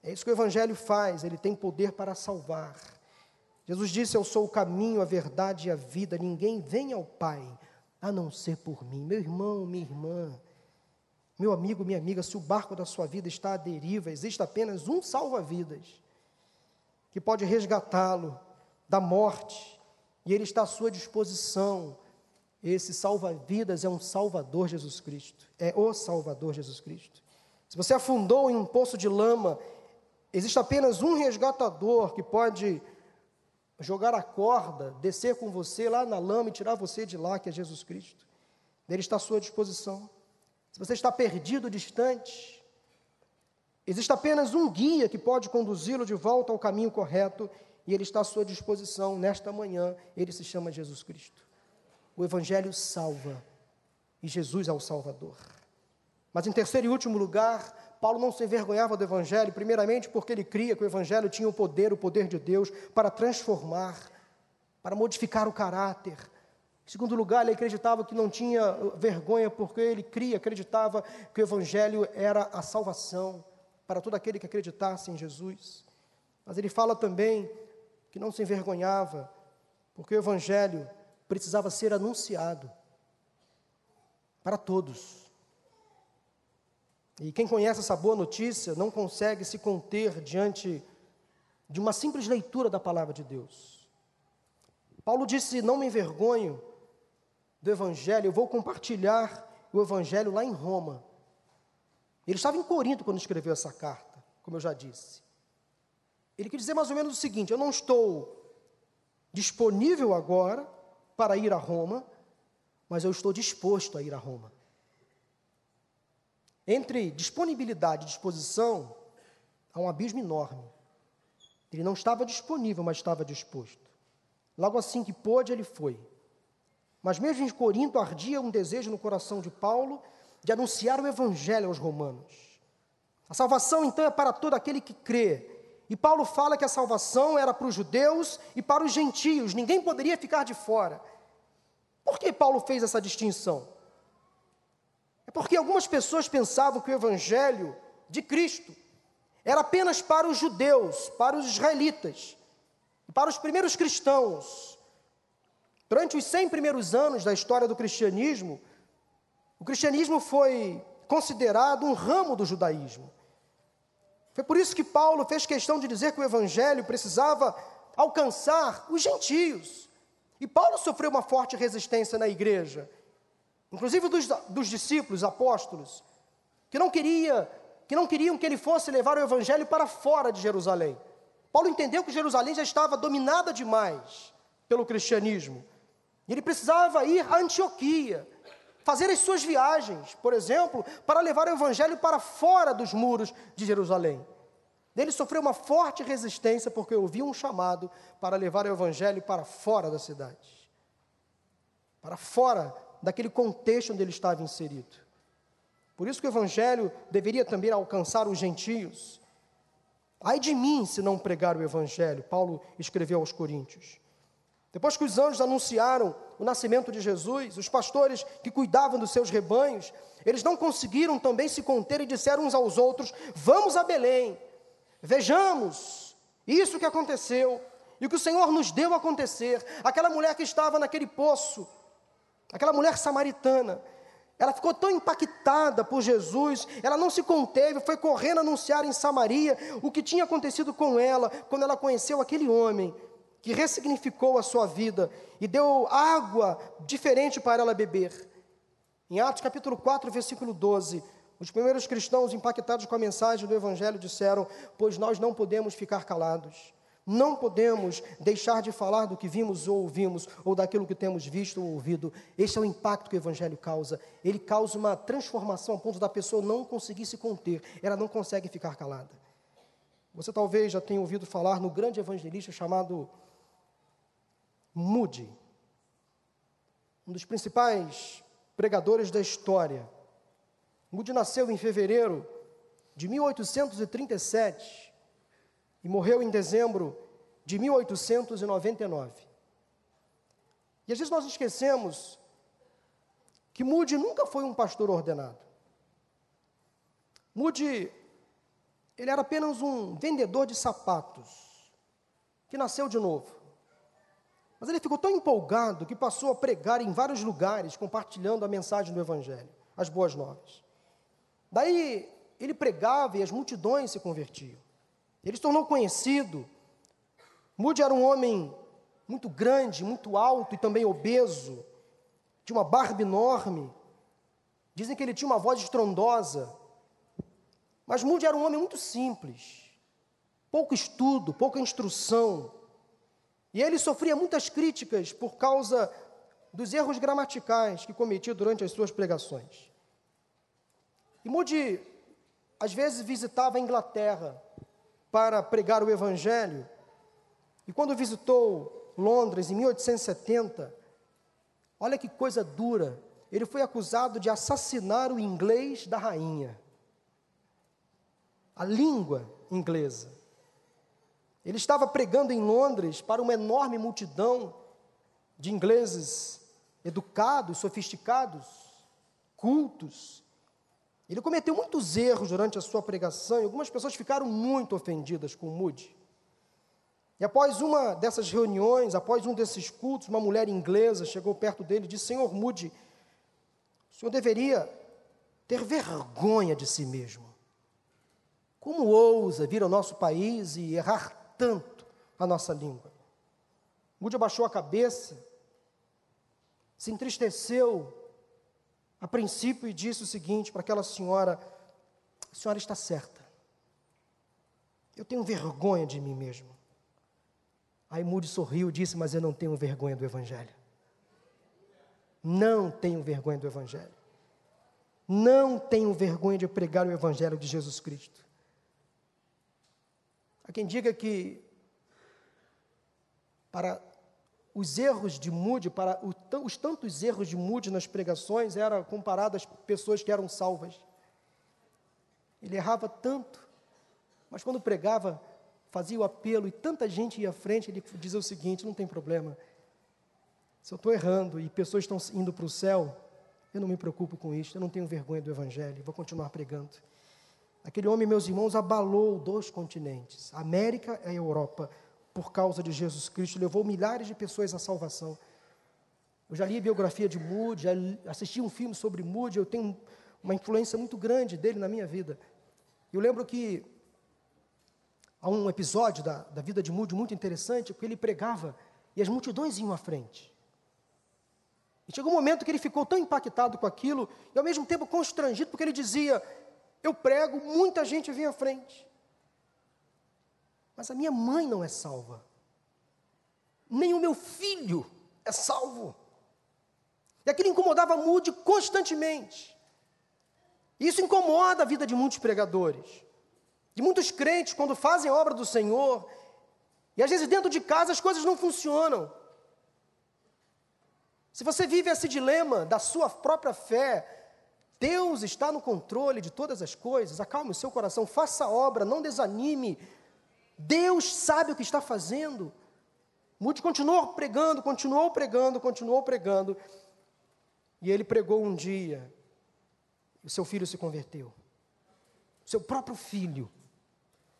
É isso que o Evangelho faz, ele tem poder para salvar. Jesus disse: Eu sou o caminho, a verdade e a vida, ninguém vem ao Pai a não ser por mim. Meu irmão, minha irmã, meu amigo, minha amiga, se o barco da sua vida está à deriva, existe apenas um salva-vidas que pode resgatá-lo da morte, e ele está à sua disposição. Esse salva-vidas é um Salvador Jesus Cristo, é o Salvador Jesus Cristo. Se você afundou em um poço de lama, existe apenas um resgatador que pode jogar a corda, descer com você lá na lama e tirar você de lá, que é Jesus Cristo. Ele está à sua disposição. Se você está perdido, distante, existe apenas um guia que pode conduzi-lo de volta ao caminho correto, e ele está à sua disposição nesta manhã. Ele se chama Jesus Cristo. O Evangelho salva, e Jesus é o Salvador. Mas em terceiro e último lugar, Paulo não se envergonhava do Evangelho, primeiramente porque ele cria que o Evangelho tinha o poder, o poder de Deus, para transformar, para modificar o caráter. Em segundo lugar, ele acreditava que não tinha vergonha, porque ele cria, acreditava que o Evangelho era a salvação para todo aquele que acreditasse em Jesus. Mas ele fala também que não se envergonhava, porque o Evangelho precisava ser anunciado para todos. E quem conhece essa boa notícia não consegue se conter diante de uma simples leitura da palavra de Deus. Paulo disse: Não me envergonho do Evangelho, eu vou compartilhar o Evangelho lá em Roma. Ele estava em Corinto quando escreveu essa carta, como eu já disse. Ele quer dizer mais ou menos o seguinte: eu não estou disponível agora para ir a Roma, mas eu estou disposto a ir a Roma. Entre disponibilidade e disposição, há um abismo enorme. Ele não estava disponível, mas estava disposto. Logo assim que pôde, ele foi. Mas mesmo em Corinto ardia um desejo no coração de Paulo de anunciar o evangelho aos romanos. A salvação então é para todo aquele que crê. E Paulo fala que a salvação era para os judeus e para os gentios, ninguém poderia ficar de fora. Por que Paulo fez essa distinção? É porque algumas pessoas pensavam que o evangelho de Cristo era apenas para os judeus, para os israelitas, para os primeiros cristãos. Durante os 100 primeiros anos da história do cristianismo, o cristianismo foi considerado um ramo do judaísmo. Foi por isso que Paulo fez questão de dizer que o evangelho precisava alcançar os gentios. E Paulo sofreu uma forte resistência na igreja, inclusive dos, dos discípulos, apóstolos, que não queria, que não queriam que ele fosse levar o evangelho para fora de Jerusalém. Paulo entendeu que Jerusalém já estava dominada demais pelo cristianismo. E ele precisava ir a Antioquia, fazer as suas viagens, por exemplo, para levar o evangelho para fora dos muros de Jerusalém. Ele sofreu uma forte resistência porque ouviu um chamado para levar o evangelho para fora da cidade, para fora daquele contexto onde ele estava inserido. Por isso que o evangelho deveria também alcançar os gentios. Ai de mim se não pregar o evangelho, Paulo escreveu aos Coríntios. Depois que os anjos anunciaram o nascimento de Jesus, os pastores que cuidavam dos seus rebanhos, eles não conseguiram também se conter e disseram uns aos outros: Vamos a Belém, vejamos isso que aconteceu e o que o Senhor nos deu acontecer. Aquela mulher que estava naquele poço, aquela mulher samaritana, ela ficou tão impactada por Jesus, ela não se conteve, foi correndo anunciar em Samaria o que tinha acontecido com ela quando ela conheceu aquele homem que ressignificou a sua vida e deu água diferente para ela beber. Em Atos capítulo 4, versículo 12, os primeiros cristãos impactados com a mensagem do Evangelho disseram: Pois nós não podemos ficar calados, não podemos deixar de falar do que vimos ou ouvimos, ou daquilo que temos visto ou ouvido. Esse é o impacto que o Evangelho causa. Ele causa uma transformação a ponto da pessoa não conseguir se conter, ela não consegue ficar calada. Você talvez já tenha ouvido falar no grande evangelista chamado Moody, um dos principais pregadores da história. Moody nasceu em fevereiro de 1837 e morreu em dezembro de 1899. E às vezes nós esquecemos que Moody nunca foi um pastor ordenado. Moody, ele era apenas um vendedor de sapatos, que nasceu de novo. Mas ele ficou tão empolgado que passou a pregar em vários lugares, compartilhando a mensagem do Evangelho, as boas novas. Daí ele pregava e as multidões se convertiam. Ele se tornou conhecido. Moody era um homem muito grande, muito alto e também obeso, tinha uma barba enorme. Dizem que ele tinha uma voz estrondosa. Mas Moody era um homem muito simples, pouco estudo, pouca instrução. E ele sofria muitas críticas por causa dos erros gramaticais que cometia durante as suas pregações. E Moody, às vezes, visitava a Inglaterra para pregar o Evangelho. E quando visitou Londres em 1870, olha que coisa dura, ele foi acusado de assassinar o inglês da rainha. A língua inglesa. Ele estava pregando em Londres para uma enorme multidão de ingleses educados, sofisticados, cultos. Ele cometeu muitos erros durante a sua pregação e algumas pessoas ficaram muito ofendidas com Moody. E após uma dessas reuniões, após um desses cultos, uma mulher inglesa chegou perto dele e disse: Senhor Moody, o senhor deveria ter vergonha de si mesmo. Como ousa vir ao nosso país e errar tanto a nossa língua? Moody abaixou a cabeça, se entristeceu a princípio e disse o seguinte para aquela senhora: A senhora está certa. Eu tenho vergonha de mim mesmo. Aí Moody sorriu e disse: Mas eu não tenho vergonha do Evangelho. Não tenho vergonha do Evangelho. Não tenho vergonha de pregar o Evangelho de Jesus Cristo. Há quem diga que para os erros de Moody, para os tantos erros de Moody nas pregações, era comparado às pessoas que eram salvas. Ele errava tanto, mas quando pregava, fazia o apelo e tanta gente ia à frente, ele dizia o seguinte: não tem problema. Se eu estou errando e pessoas estão indo para o céu, eu não me preocupo com isso, eu não tenho vergonha do Evangelho, vou continuar pregando. Aquele homem, meus irmãos, abalou dois continentes, América e Europa, por causa de Jesus Cristo, levou milhares de pessoas à salvação. Eu já li a biografia de Moody, já assisti um filme sobre Moody, eu tenho uma influência muito grande dele na minha vida. Eu lembro que Há um episódio da, da vida de Moody muito interessante, porque ele pregava e as multidões iam à frente. E chegou um momento que ele ficou tão impactado com aquilo, e ao mesmo tempo constrangido, porque ele dizia: Eu prego, muita gente vem à frente. Mas a minha mãe não é salva. Nem o meu filho é salvo. E aquilo incomodava Moody constantemente. Isso incomoda a vida de muitos pregadores de muitos crentes quando fazem a obra do Senhor, e às vezes dentro de casa as coisas não funcionam. Se você vive esse dilema da sua própria fé, Deus está no controle de todas as coisas, acalme o seu coração, faça a obra, não desanime. Deus sabe o que está fazendo. Mude continuou pregando, continuou pregando, continuou pregando. E ele pregou um dia, o seu filho se converteu. O seu próprio filho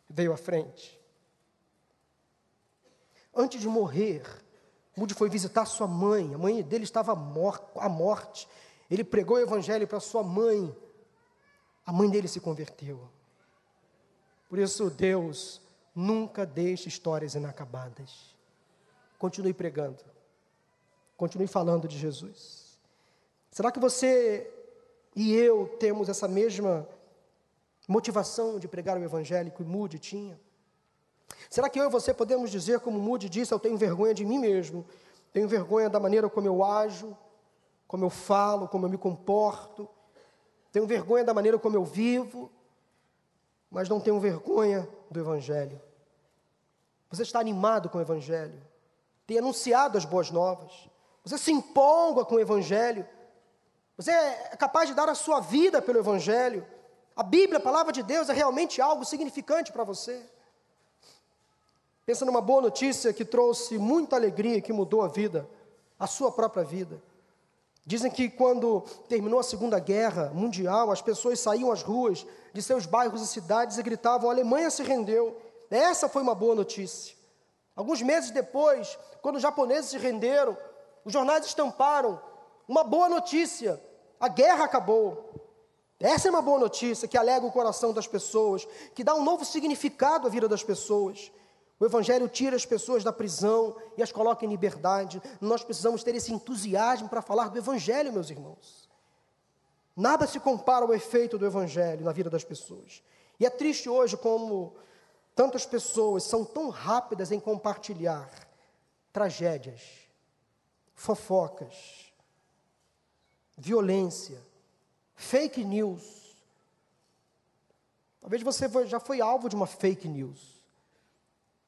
veio à frente. Antes de morrer, Moody foi visitar sua mãe. A mãe dele estava à morte. Ele pregou o evangelho para sua mãe. A mãe dele se converteu. Por isso, Deus nunca deixa histórias inacabadas. Continue pregando. Continue falando de Jesus. Será que você e eu temos essa mesma motivação de pregar o evangelho que Moody tinha? Será que eu e você podemos dizer, como Moody disse, eu tenho vergonha de mim mesmo, tenho vergonha da maneira como eu ajo, como eu falo, como eu me comporto, tenho vergonha da maneira como eu vivo, mas não tenho vergonha do Evangelho. Você está animado com o Evangelho, tem anunciado as boas novas, você se empolga com o Evangelho, você é capaz de dar a sua vida pelo Evangelho, a Bíblia, a palavra de Deus, é realmente algo significante para você. Pensa numa boa notícia que trouxe muita alegria, que mudou a vida, a sua própria vida. Dizem que quando terminou a Segunda Guerra Mundial, as pessoas saíam às ruas de seus bairros e cidades e gritavam: a Alemanha se rendeu. Essa foi uma boa notícia. Alguns meses depois, quando os japoneses se renderam, os jornais estamparam uma boa notícia: a guerra acabou. Essa é uma boa notícia que alega o coração das pessoas, que dá um novo significado à vida das pessoas. O Evangelho tira as pessoas da prisão e as coloca em liberdade. Nós precisamos ter esse entusiasmo para falar do Evangelho, meus irmãos. Nada se compara ao efeito do Evangelho na vida das pessoas. E é triste hoje como tantas pessoas são tão rápidas em compartilhar tragédias, fofocas, violência Fake news. Talvez você já foi alvo de uma fake news.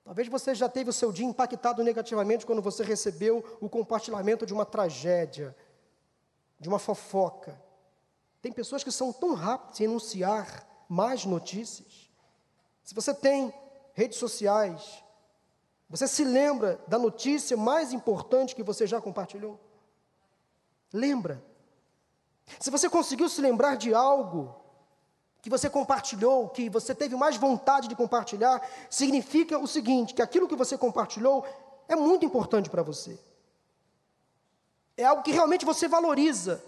Talvez você já teve o seu dia impactado negativamente quando você recebeu o compartilhamento de uma tragédia. de uma fofoca. Tem pessoas que são tão rápidas em anunciar más notícias. Se você tem redes sociais, você se lembra da notícia mais importante que você já compartilhou? Lembra. Se você conseguiu se lembrar de algo que você compartilhou, que você teve mais vontade de compartilhar, significa o seguinte: que aquilo que você compartilhou é muito importante para você. É algo que realmente você valoriza.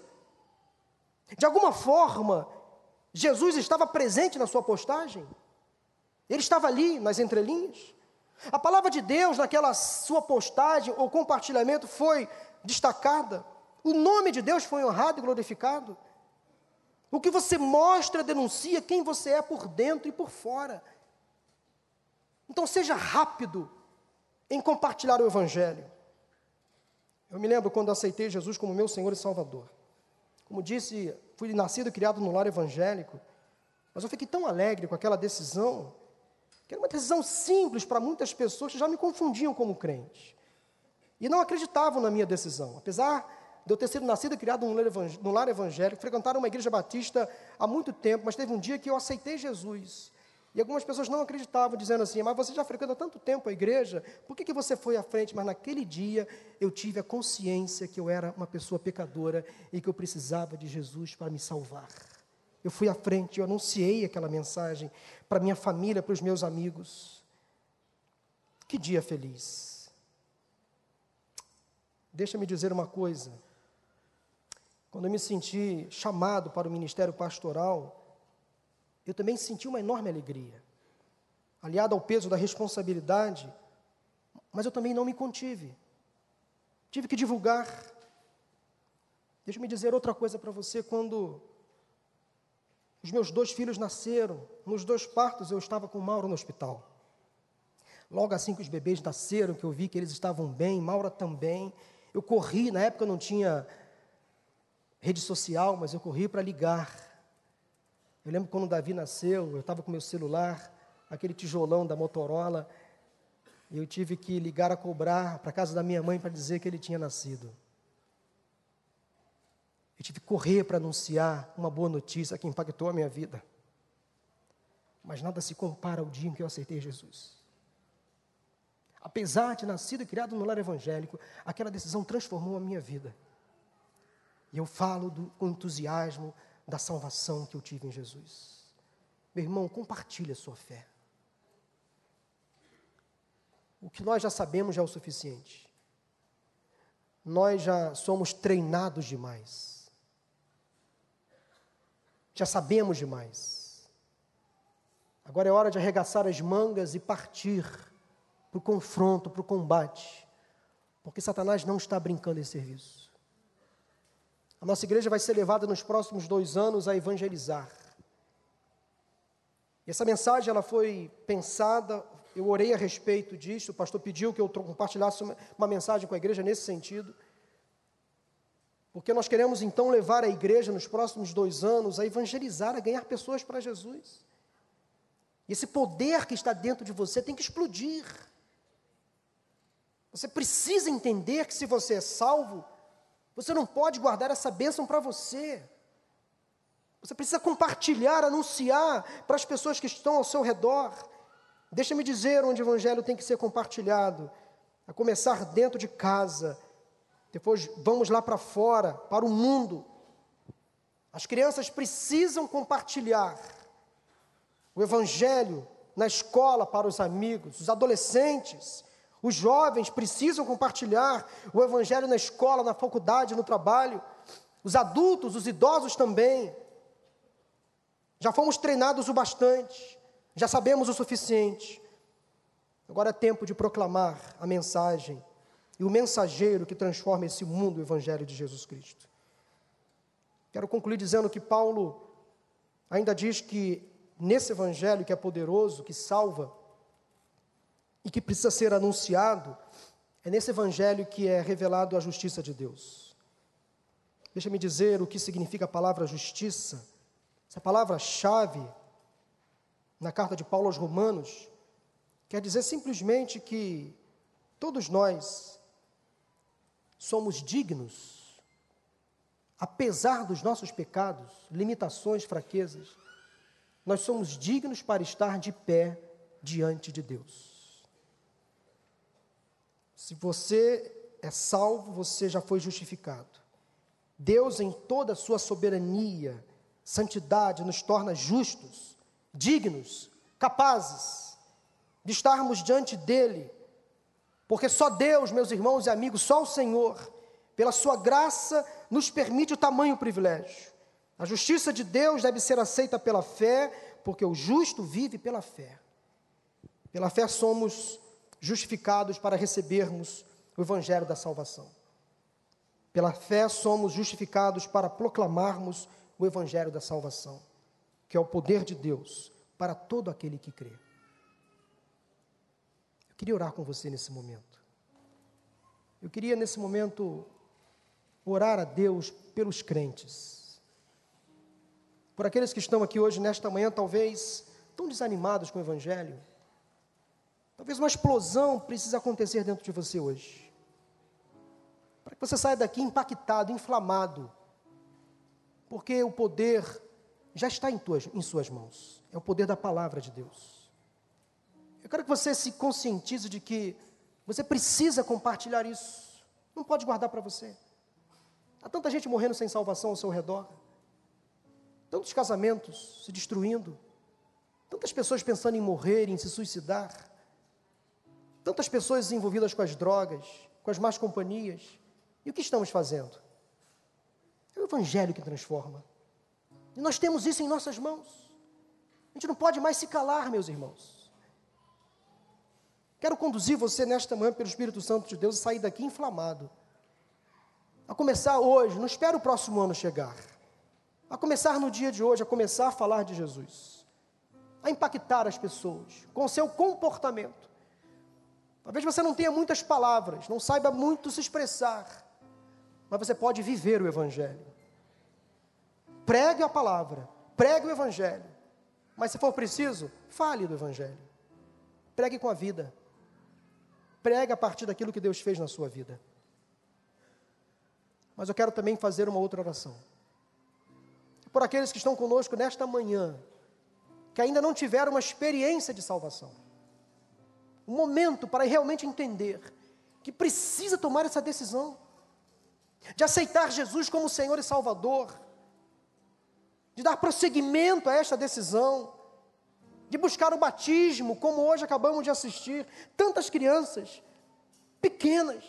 De alguma forma, Jesus estava presente na sua postagem. Ele estava ali nas entrelinhas. A palavra de Deus naquela sua postagem ou compartilhamento foi destacada. O nome de Deus foi honrado e glorificado. O que você mostra denuncia quem você é por dentro e por fora. Então seja rápido em compartilhar o Evangelho. Eu me lembro quando aceitei Jesus como meu Senhor e Salvador. Como disse, fui nascido e criado no lar evangélico, mas eu fiquei tão alegre com aquela decisão, que era uma decisão simples para muitas pessoas que já me confundiam como crente. E não acreditavam na minha decisão. Apesar de eu ter sido nascido e criado num lar evangélico, frequentar uma igreja batista há muito tempo, mas teve um dia que eu aceitei Jesus. E algumas pessoas não acreditavam, dizendo assim: Mas você já frequenta tanto tempo a igreja, por que, que você foi à frente? Mas naquele dia eu tive a consciência que eu era uma pessoa pecadora e que eu precisava de Jesus para me salvar. Eu fui à frente, eu anunciei aquela mensagem para minha família, para os meus amigos. Que dia feliz. Deixa-me dizer uma coisa. Quando eu me senti chamado para o ministério pastoral, eu também senti uma enorme alegria, aliada ao peso da responsabilidade, mas eu também não me contive. Tive que divulgar. Deixa-me dizer outra coisa para você. Quando os meus dois filhos nasceram, nos dois partos eu estava com Mauro no hospital. Logo assim que os bebês nasceram, que eu vi que eles estavam bem, Maura também, eu corri, na época não tinha rede social, mas eu corri para ligar. Eu lembro quando o Davi nasceu, eu estava com meu celular, aquele tijolão da Motorola, e eu tive que ligar a cobrar para a casa da minha mãe para dizer que ele tinha nascido. Eu tive que correr para anunciar uma boa notícia que impactou a minha vida. Mas nada se compara ao dia em que eu aceitei Jesus. Apesar de nascido e criado no lar evangélico, aquela decisão transformou a minha vida. E eu falo do, com entusiasmo da salvação que eu tive em Jesus. Meu irmão, compartilhe a sua fé. O que nós já sabemos já é o suficiente. Nós já somos treinados demais. Já sabemos demais. Agora é hora de arregaçar as mangas e partir para o confronto, para o combate. Porque Satanás não está brincando em serviço. A nossa igreja vai ser levada nos próximos dois anos a evangelizar. E essa mensagem ela foi pensada, eu orei a respeito disso, o pastor pediu que eu compartilhasse uma mensagem com a igreja nesse sentido. Porque nós queremos então levar a igreja nos próximos dois anos a evangelizar, a ganhar pessoas para Jesus. E esse poder que está dentro de você tem que explodir. Você precisa entender que se você é salvo, você não pode guardar essa bênção para você. Você precisa compartilhar, anunciar para as pessoas que estão ao seu redor. Deixa-me dizer onde o evangelho tem que ser compartilhado. A começar dentro de casa. Depois vamos lá para fora, para o mundo. As crianças precisam compartilhar o evangelho na escola para os amigos, os adolescentes os jovens precisam compartilhar o Evangelho na escola, na faculdade, no trabalho. Os adultos, os idosos também. Já fomos treinados o bastante, já sabemos o suficiente. Agora é tempo de proclamar a mensagem e o mensageiro que transforma esse mundo, o Evangelho de Jesus Cristo. Quero concluir dizendo que Paulo ainda diz que nesse Evangelho que é poderoso, que salva, e que precisa ser anunciado, é nesse evangelho que é revelado a justiça de Deus. Deixa-me dizer o que significa a palavra justiça. Essa palavra-chave na carta de Paulo aos Romanos quer dizer simplesmente que todos nós somos dignos, apesar dos nossos pecados, limitações, fraquezas, nós somos dignos para estar de pé diante de Deus. Se você é salvo, você já foi justificado. Deus, em toda a sua soberania, santidade, nos torna justos, dignos, capazes de estarmos diante dEle, porque só Deus, meus irmãos e amigos, só o Senhor, pela Sua graça, nos permite o tamanho privilégio. A justiça de Deus deve ser aceita pela fé, porque o justo vive pela fé. Pela fé somos justificados para recebermos o Evangelho da salvação. Pela fé somos justificados para proclamarmos o Evangelho da salvação, que é o poder de Deus para todo aquele que crê. Eu queria orar com você nesse momento. Eu queria nesse momento orar a Deus pelos crentes. Por aqueles que estão aqui hoje, nesta manhã, talvez tão desanimados com o Evangelho. Talvez uma explosão precise acontecer dentro de você hoje. Para que você saia daqui impactado, inflamado. Porque o poder já está em, tuas, em suas mãos. É o poder da palavra de Deus. Eu quero que você se conscientize de que você precisa compartilhar isso. Não pode guardar para você. Há tanta gente morrendo sem salvação ao seu redor. Tantos casamentos se destruindo. Tantas pessoas pensando em morrer, em se suicidar. Tantas pessoas envolvidas com as drogas, com as más companhias. E o que estamos fazendo? É o Evangelho que transforma. E nós temos isso em nossas mãos. A gente não pode mais se calar, meus irmãos. Quero conduzir você nesta manhã pelo Espírito Santo de Deus e sair daqui inflamado a começar hoje, não espera o próximo ano chegar, a começar no dia de hoje, a começar a falar de Jesus, a impactar as pessoas com o seu comportamento. Talvez você não tenha muitas palavras, não saiba muito se expressar, mas você pode viver o Evangelho. Pregue a palavra, pregue o Evangelho, mas se for preciso, fale do Evangelho. Pregue com a vida, pregue a partir daquilo que Deus fez na sua vida. Mas eu quero também fazer uma outra oração. Por aqueles que estão conosco nesta manhã, que ainda não tiveram uma experiência de salvação. Um momento para realmente entender que precisa tomar essa decisão de aceitar Jesus como Senhor e Salvador, de dar prosseguimento a esta decisão, de buscar o batismo, como hoje acabamos de assistir, tantas crianças pequenas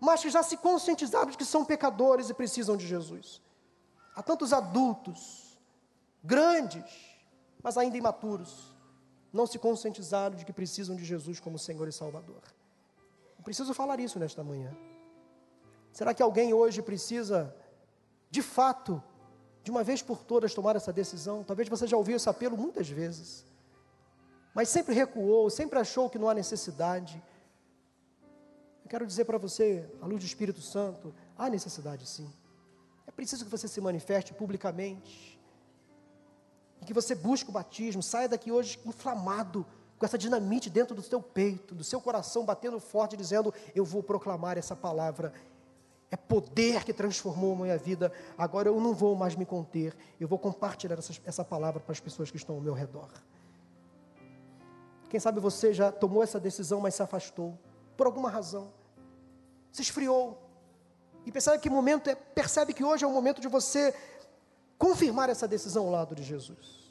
mas que já se conscientizaram de que são pecadores e precisam de Jesus. Há tantos adultos, grandes, mas ainda imaturos, não se conscientizaram de que precisam de Jesus como Senhor e Salvador. Eu preciso falar isso nesta manhã. Será que alguém hoje precisa, de fato, de uma vez por todas tomar essa decisão? Talvez você já ouviu esse apelo muitas vezes, mas sempre recuou, sempre achou que não há necessidade. Quero dizer para você, à luz do Espírito Santo, há necessidade sim. É preciso que você se manifeste publicamente. E que você busque o batismo, saia daqui hoje inflamado, com essa dinamite dentro do seu peito, do seu coração batendo forte, dizendo: Eu vou proclamar essa palavra. É poder que transformou a minha vida. Agora eu não vou mais me conter. Eu vou compartilhar essa, essa palavra para as pessoas que estão ao meu redor. Quem sabe você já tomou essa decisão, mas se afastou, por alguma razão se esfriou. E percebe que momento é, percebe que hoje é o momento de você confirmar essa decisão ao lado de Jesus.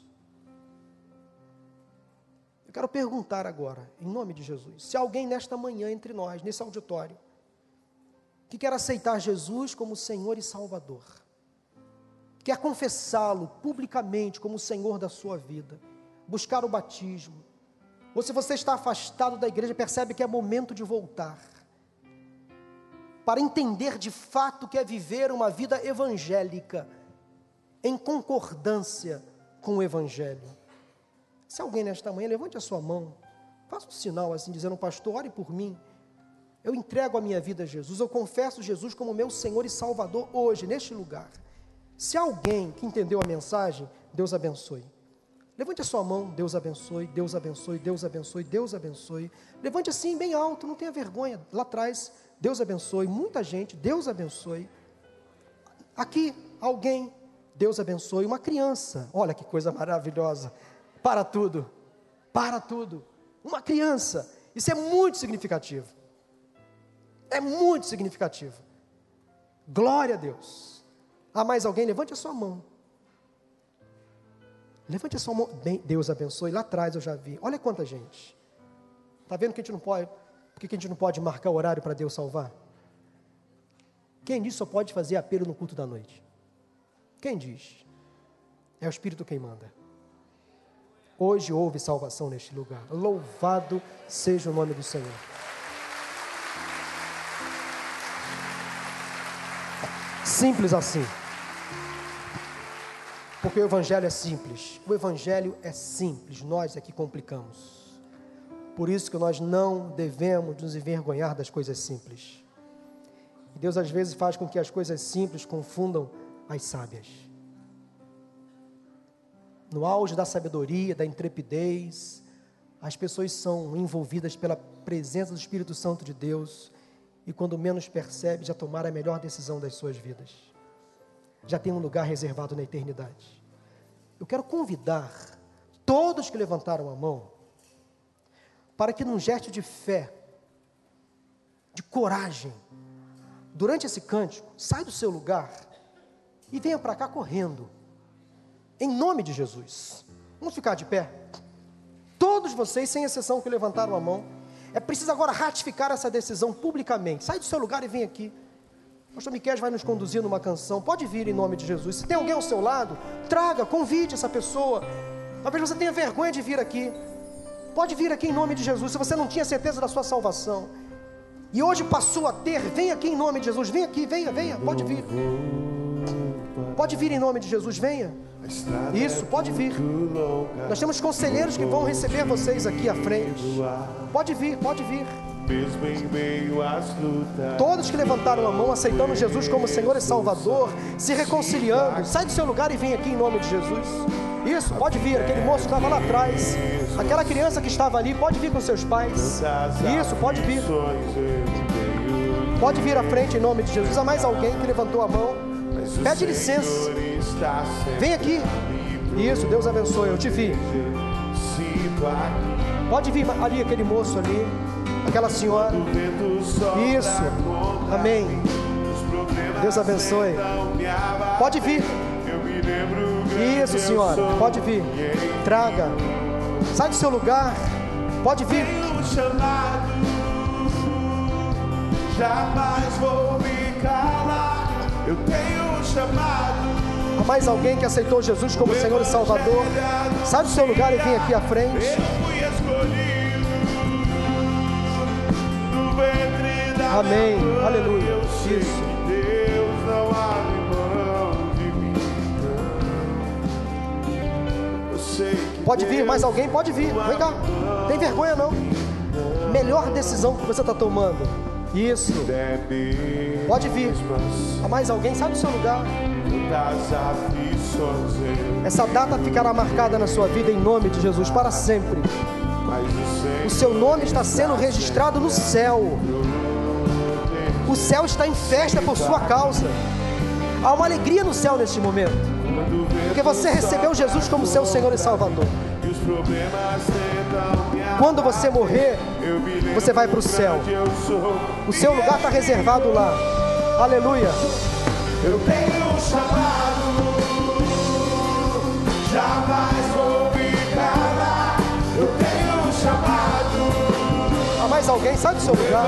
Eu quero perguntar agora, em nome de Jesus, se alguém nesta manhã entre nós, nesse auditório, que quer aceitar Jesus como Senhor e Salvador, quer confessá-lo publicamente como Senhor da sua vida, buscar o batismo, ou se você está afastado da igreja, percebe que é momento de voltar para entender de fato que é viver uma vida evangélica, em concordância com o Evangelho. Se alguém nesta manhã, levante a sua mão, faça um sinal assim, dizendo: Pastor, ore por mim. Eu entrego a minha vida a Jesus, eu confesso Jesus como meu Senhor e Salvador hoje, neste lugar. Se alguém que entendeu a mensagem, Deus abençoe. Levante a sua mão, Deus abençoe, Deus abençoe, Deus abençoe, Deus abençoe. Levante assim, bem alto, não tenha vergonha. Lá atrás, Deus abençoe, muita gente, Deus abençoe. Aqui, alguém, Deus abençoe, uma criança, olha que coisa maravilhosa, para tudo, para tudo, uma criança, isso é muito significativo, é muito significativo, glória a Deus. Há mais alguém? Levante a sua mão. Levante a sua mão. Deus abençoe. Lá atrás eu já vi. Olha quanta gente. Está vendo que a gente não pode. Por que a gente não pode marcar o horário para Deus salvar? Quem diz só pode fazer apelo no culto da noite? Quem diz? É o Espírito quem manda. Hoje houve salvação neste lugar. Louvado seja o nome do Senhor. Simples assim. Porque o Evangelho é simples. O Evangelho é simples. Nós é que complicamos. Por isso que nós não devemos nos envergonhar das coisas simples. E Deus às vezes faz com que as coisas simples confundam as sábias. No auge da sabedoria, da intrepidez, as pessoas são envolvidas pela presença do Espírito Santo de Deus e quando menos percebe, já tomaram a melhor decisão das suas vidas. Já tem um lugar reservado na eternidade. Eu quero convidar todos que levantaram a mão para que num gesto de fé, de coragem, durante esse cântico, sai do seu lugar e venha para cá correndo. Em nome de Jesus. Vamos ficar de pé. Todos vocês, sem exceção, que levantaram a mão, é preciso agora ratificar essa decisão publicamente. Sai do seu lugar e vem aqui. O pastor Miquel vai nos conduzir numa canção. Pode vir em nome de Jesus. Se tem alguém ao seu lado, traga, convide essa pessoa. Talvez você tenha vergonha de vir aqui. Pode vir aqui em nome de Jesus. Se você não tinha certeza da sua salvação e hoje passou a ter, vem aqui em nome de Jesus. Vem aqui, venha, venha. Pode vir. Pode vir em nome de Jesus, venha. Isso, pode vir. Nós temos conselheiros que vão receber vocês aqui à frente. Pode vir, pode vir. Todos que levantaram a mão, aceitando Jesus como Senhor e Salvador, se reconciliando, sai do seu lugar e vem aqui em nome de Jesus. Isso, pode vir. Aquele moço que estava lá atrás, aquela criança que estava ali, pode vir com seus pais. Isso, pode vir. Pode vir à frente em nome de Jesus. Há mais alguém que levantou a mão? Pede licença. Vem aqui. Isso, Deus abençoe. Eu te vi. Pode vir ali aquele moço ali, aquela senhora. Isso. Amém. Deus abençoe. Pode vir. Isso, senhora. Pode vir. Traga. Sai do seu lugar. Pode vir. Jamais vou me calar. Eu tenho. Há mais alguém que aceitou Jesus como Senhor e Salvador? Sai do seu lugar e vem aqui à frente. Amém. Aleluia. Isso. Pode vir, mais alguém? Pode vir. Vem cá. Tem vergonha não. Melhor decisão que você está tomando. Isso. Pode vir. Há mais alguém? Sai do seu lugar. Essa data ficará marcada na sua vida em nome de Jesus para sempre. o O seu nome está sendo registrado no céu. O céu está em festa por sua causa. Há uma alegria no céu neste momento, porque você recebeu Jesus como seu Senhor e Salvador. Quando você morrer, você vai para o céu. O seu lugar está reservado lá. Aleluia. eu tenho um chamado jamais vou me calar eu tenho um chamado Há mais alguém? Sai do seu lugar.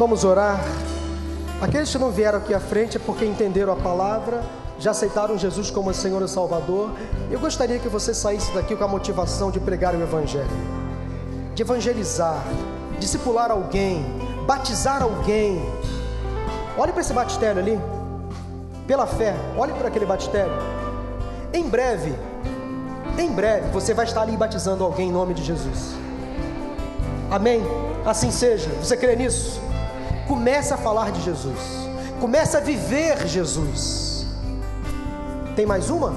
Vamos orar. Aqueles que não vieram aqui à frente é porque entenderam a palavra, já aceitaram Jesus como Senhor e Salvador. Eu gostaria que você saísse daqui com a motivação de pregar o Evangelho, de evangelizar, discipular alguém, batizar alguém. Olhe para esse batistério ali, pela fé, olhe para aquele batistério. Em breve, em breve, você vai estar ali batizando alguém em nome de Jesus. Amém? Assim seja. Você crê nisso? Comece a falar de Jesus. Comece a viver Jesus. Tem mais uma?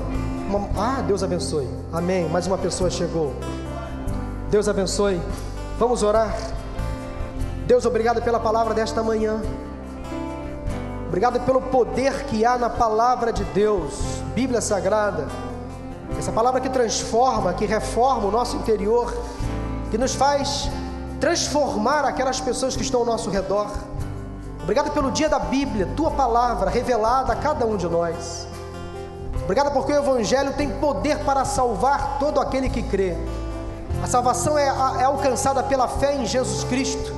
uma? Ah, Deus abençoe. Amém. Mais uma pessoa chegou. Deus abençoe. Vamos orar. Deus, obrigado pela palavra desta manhã. Obrigado pelo poder que há na palavra de Deus, Bíblia Sagrada. Essa palavra que transforma, que reforma o nosso interior, que nos faz transformar aquelas pessoas que estão ao nosso redor. Obrigado pelo dia da Bíblia, tua palavra revelada a cada um de nós. Obrigado porque o Evangelho tem poder para salvar todo aquele que crê. A salvação é, é alcançada pela fé em Jesus Cristo.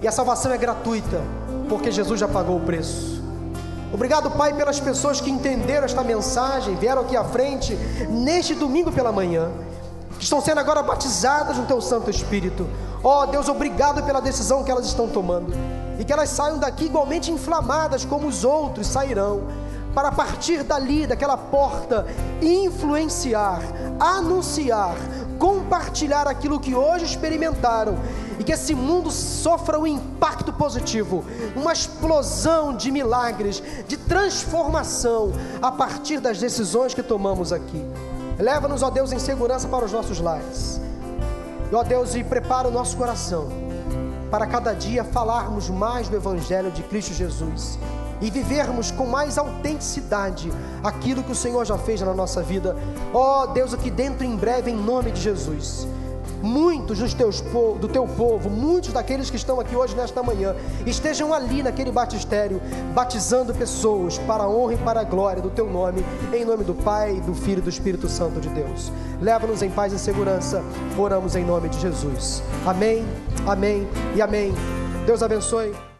E a salvação é gratuita, porque Jesus já pagou o preço. Obrigado, Pai, pelas pessoas que entenderam esta mensagem, vieram aqui à frente neste domingo pela manhã, que estão sendo agora batizadas no Teu Santo Espírito. Ó oh, Deus, obrigado pela decisão que elas estão tomando e que elas saiam daqui igualmente inflamadas como os outros sairão, para partir dali, daquela porta, influenciar, anunciar, compartilhar aquilo que hoje experimentaram e que esse mundo sofra um impacto positivo, uma explosão de milagres, de transformação a partir das decisões que tomamos aqui. Leva-nos, ó Deus, em segurança para os nossos lares. E, ó Deus, e prepara o nosso coração para cada dia falarmos mais do Evangelho de Cristo Jesus e vivermos com mais autenticidade aquilo que o Senhor já fez na nossa vida. Ó Deus, aqui dentro em breve, em nome de Jesus muitos dos teus, do teu povo, muitos daqueles que estão aqui hoje nesta manhã, estejam ali naquele batistério, batizando pessoas para a honra e para a glória do teu nome, em nome do Pai, do Filho e do Espírito Santo de Deus. Leva-nos em paz e segurança, oramos em nome de Jesus. Amém, amém e amém. Deus abençoe.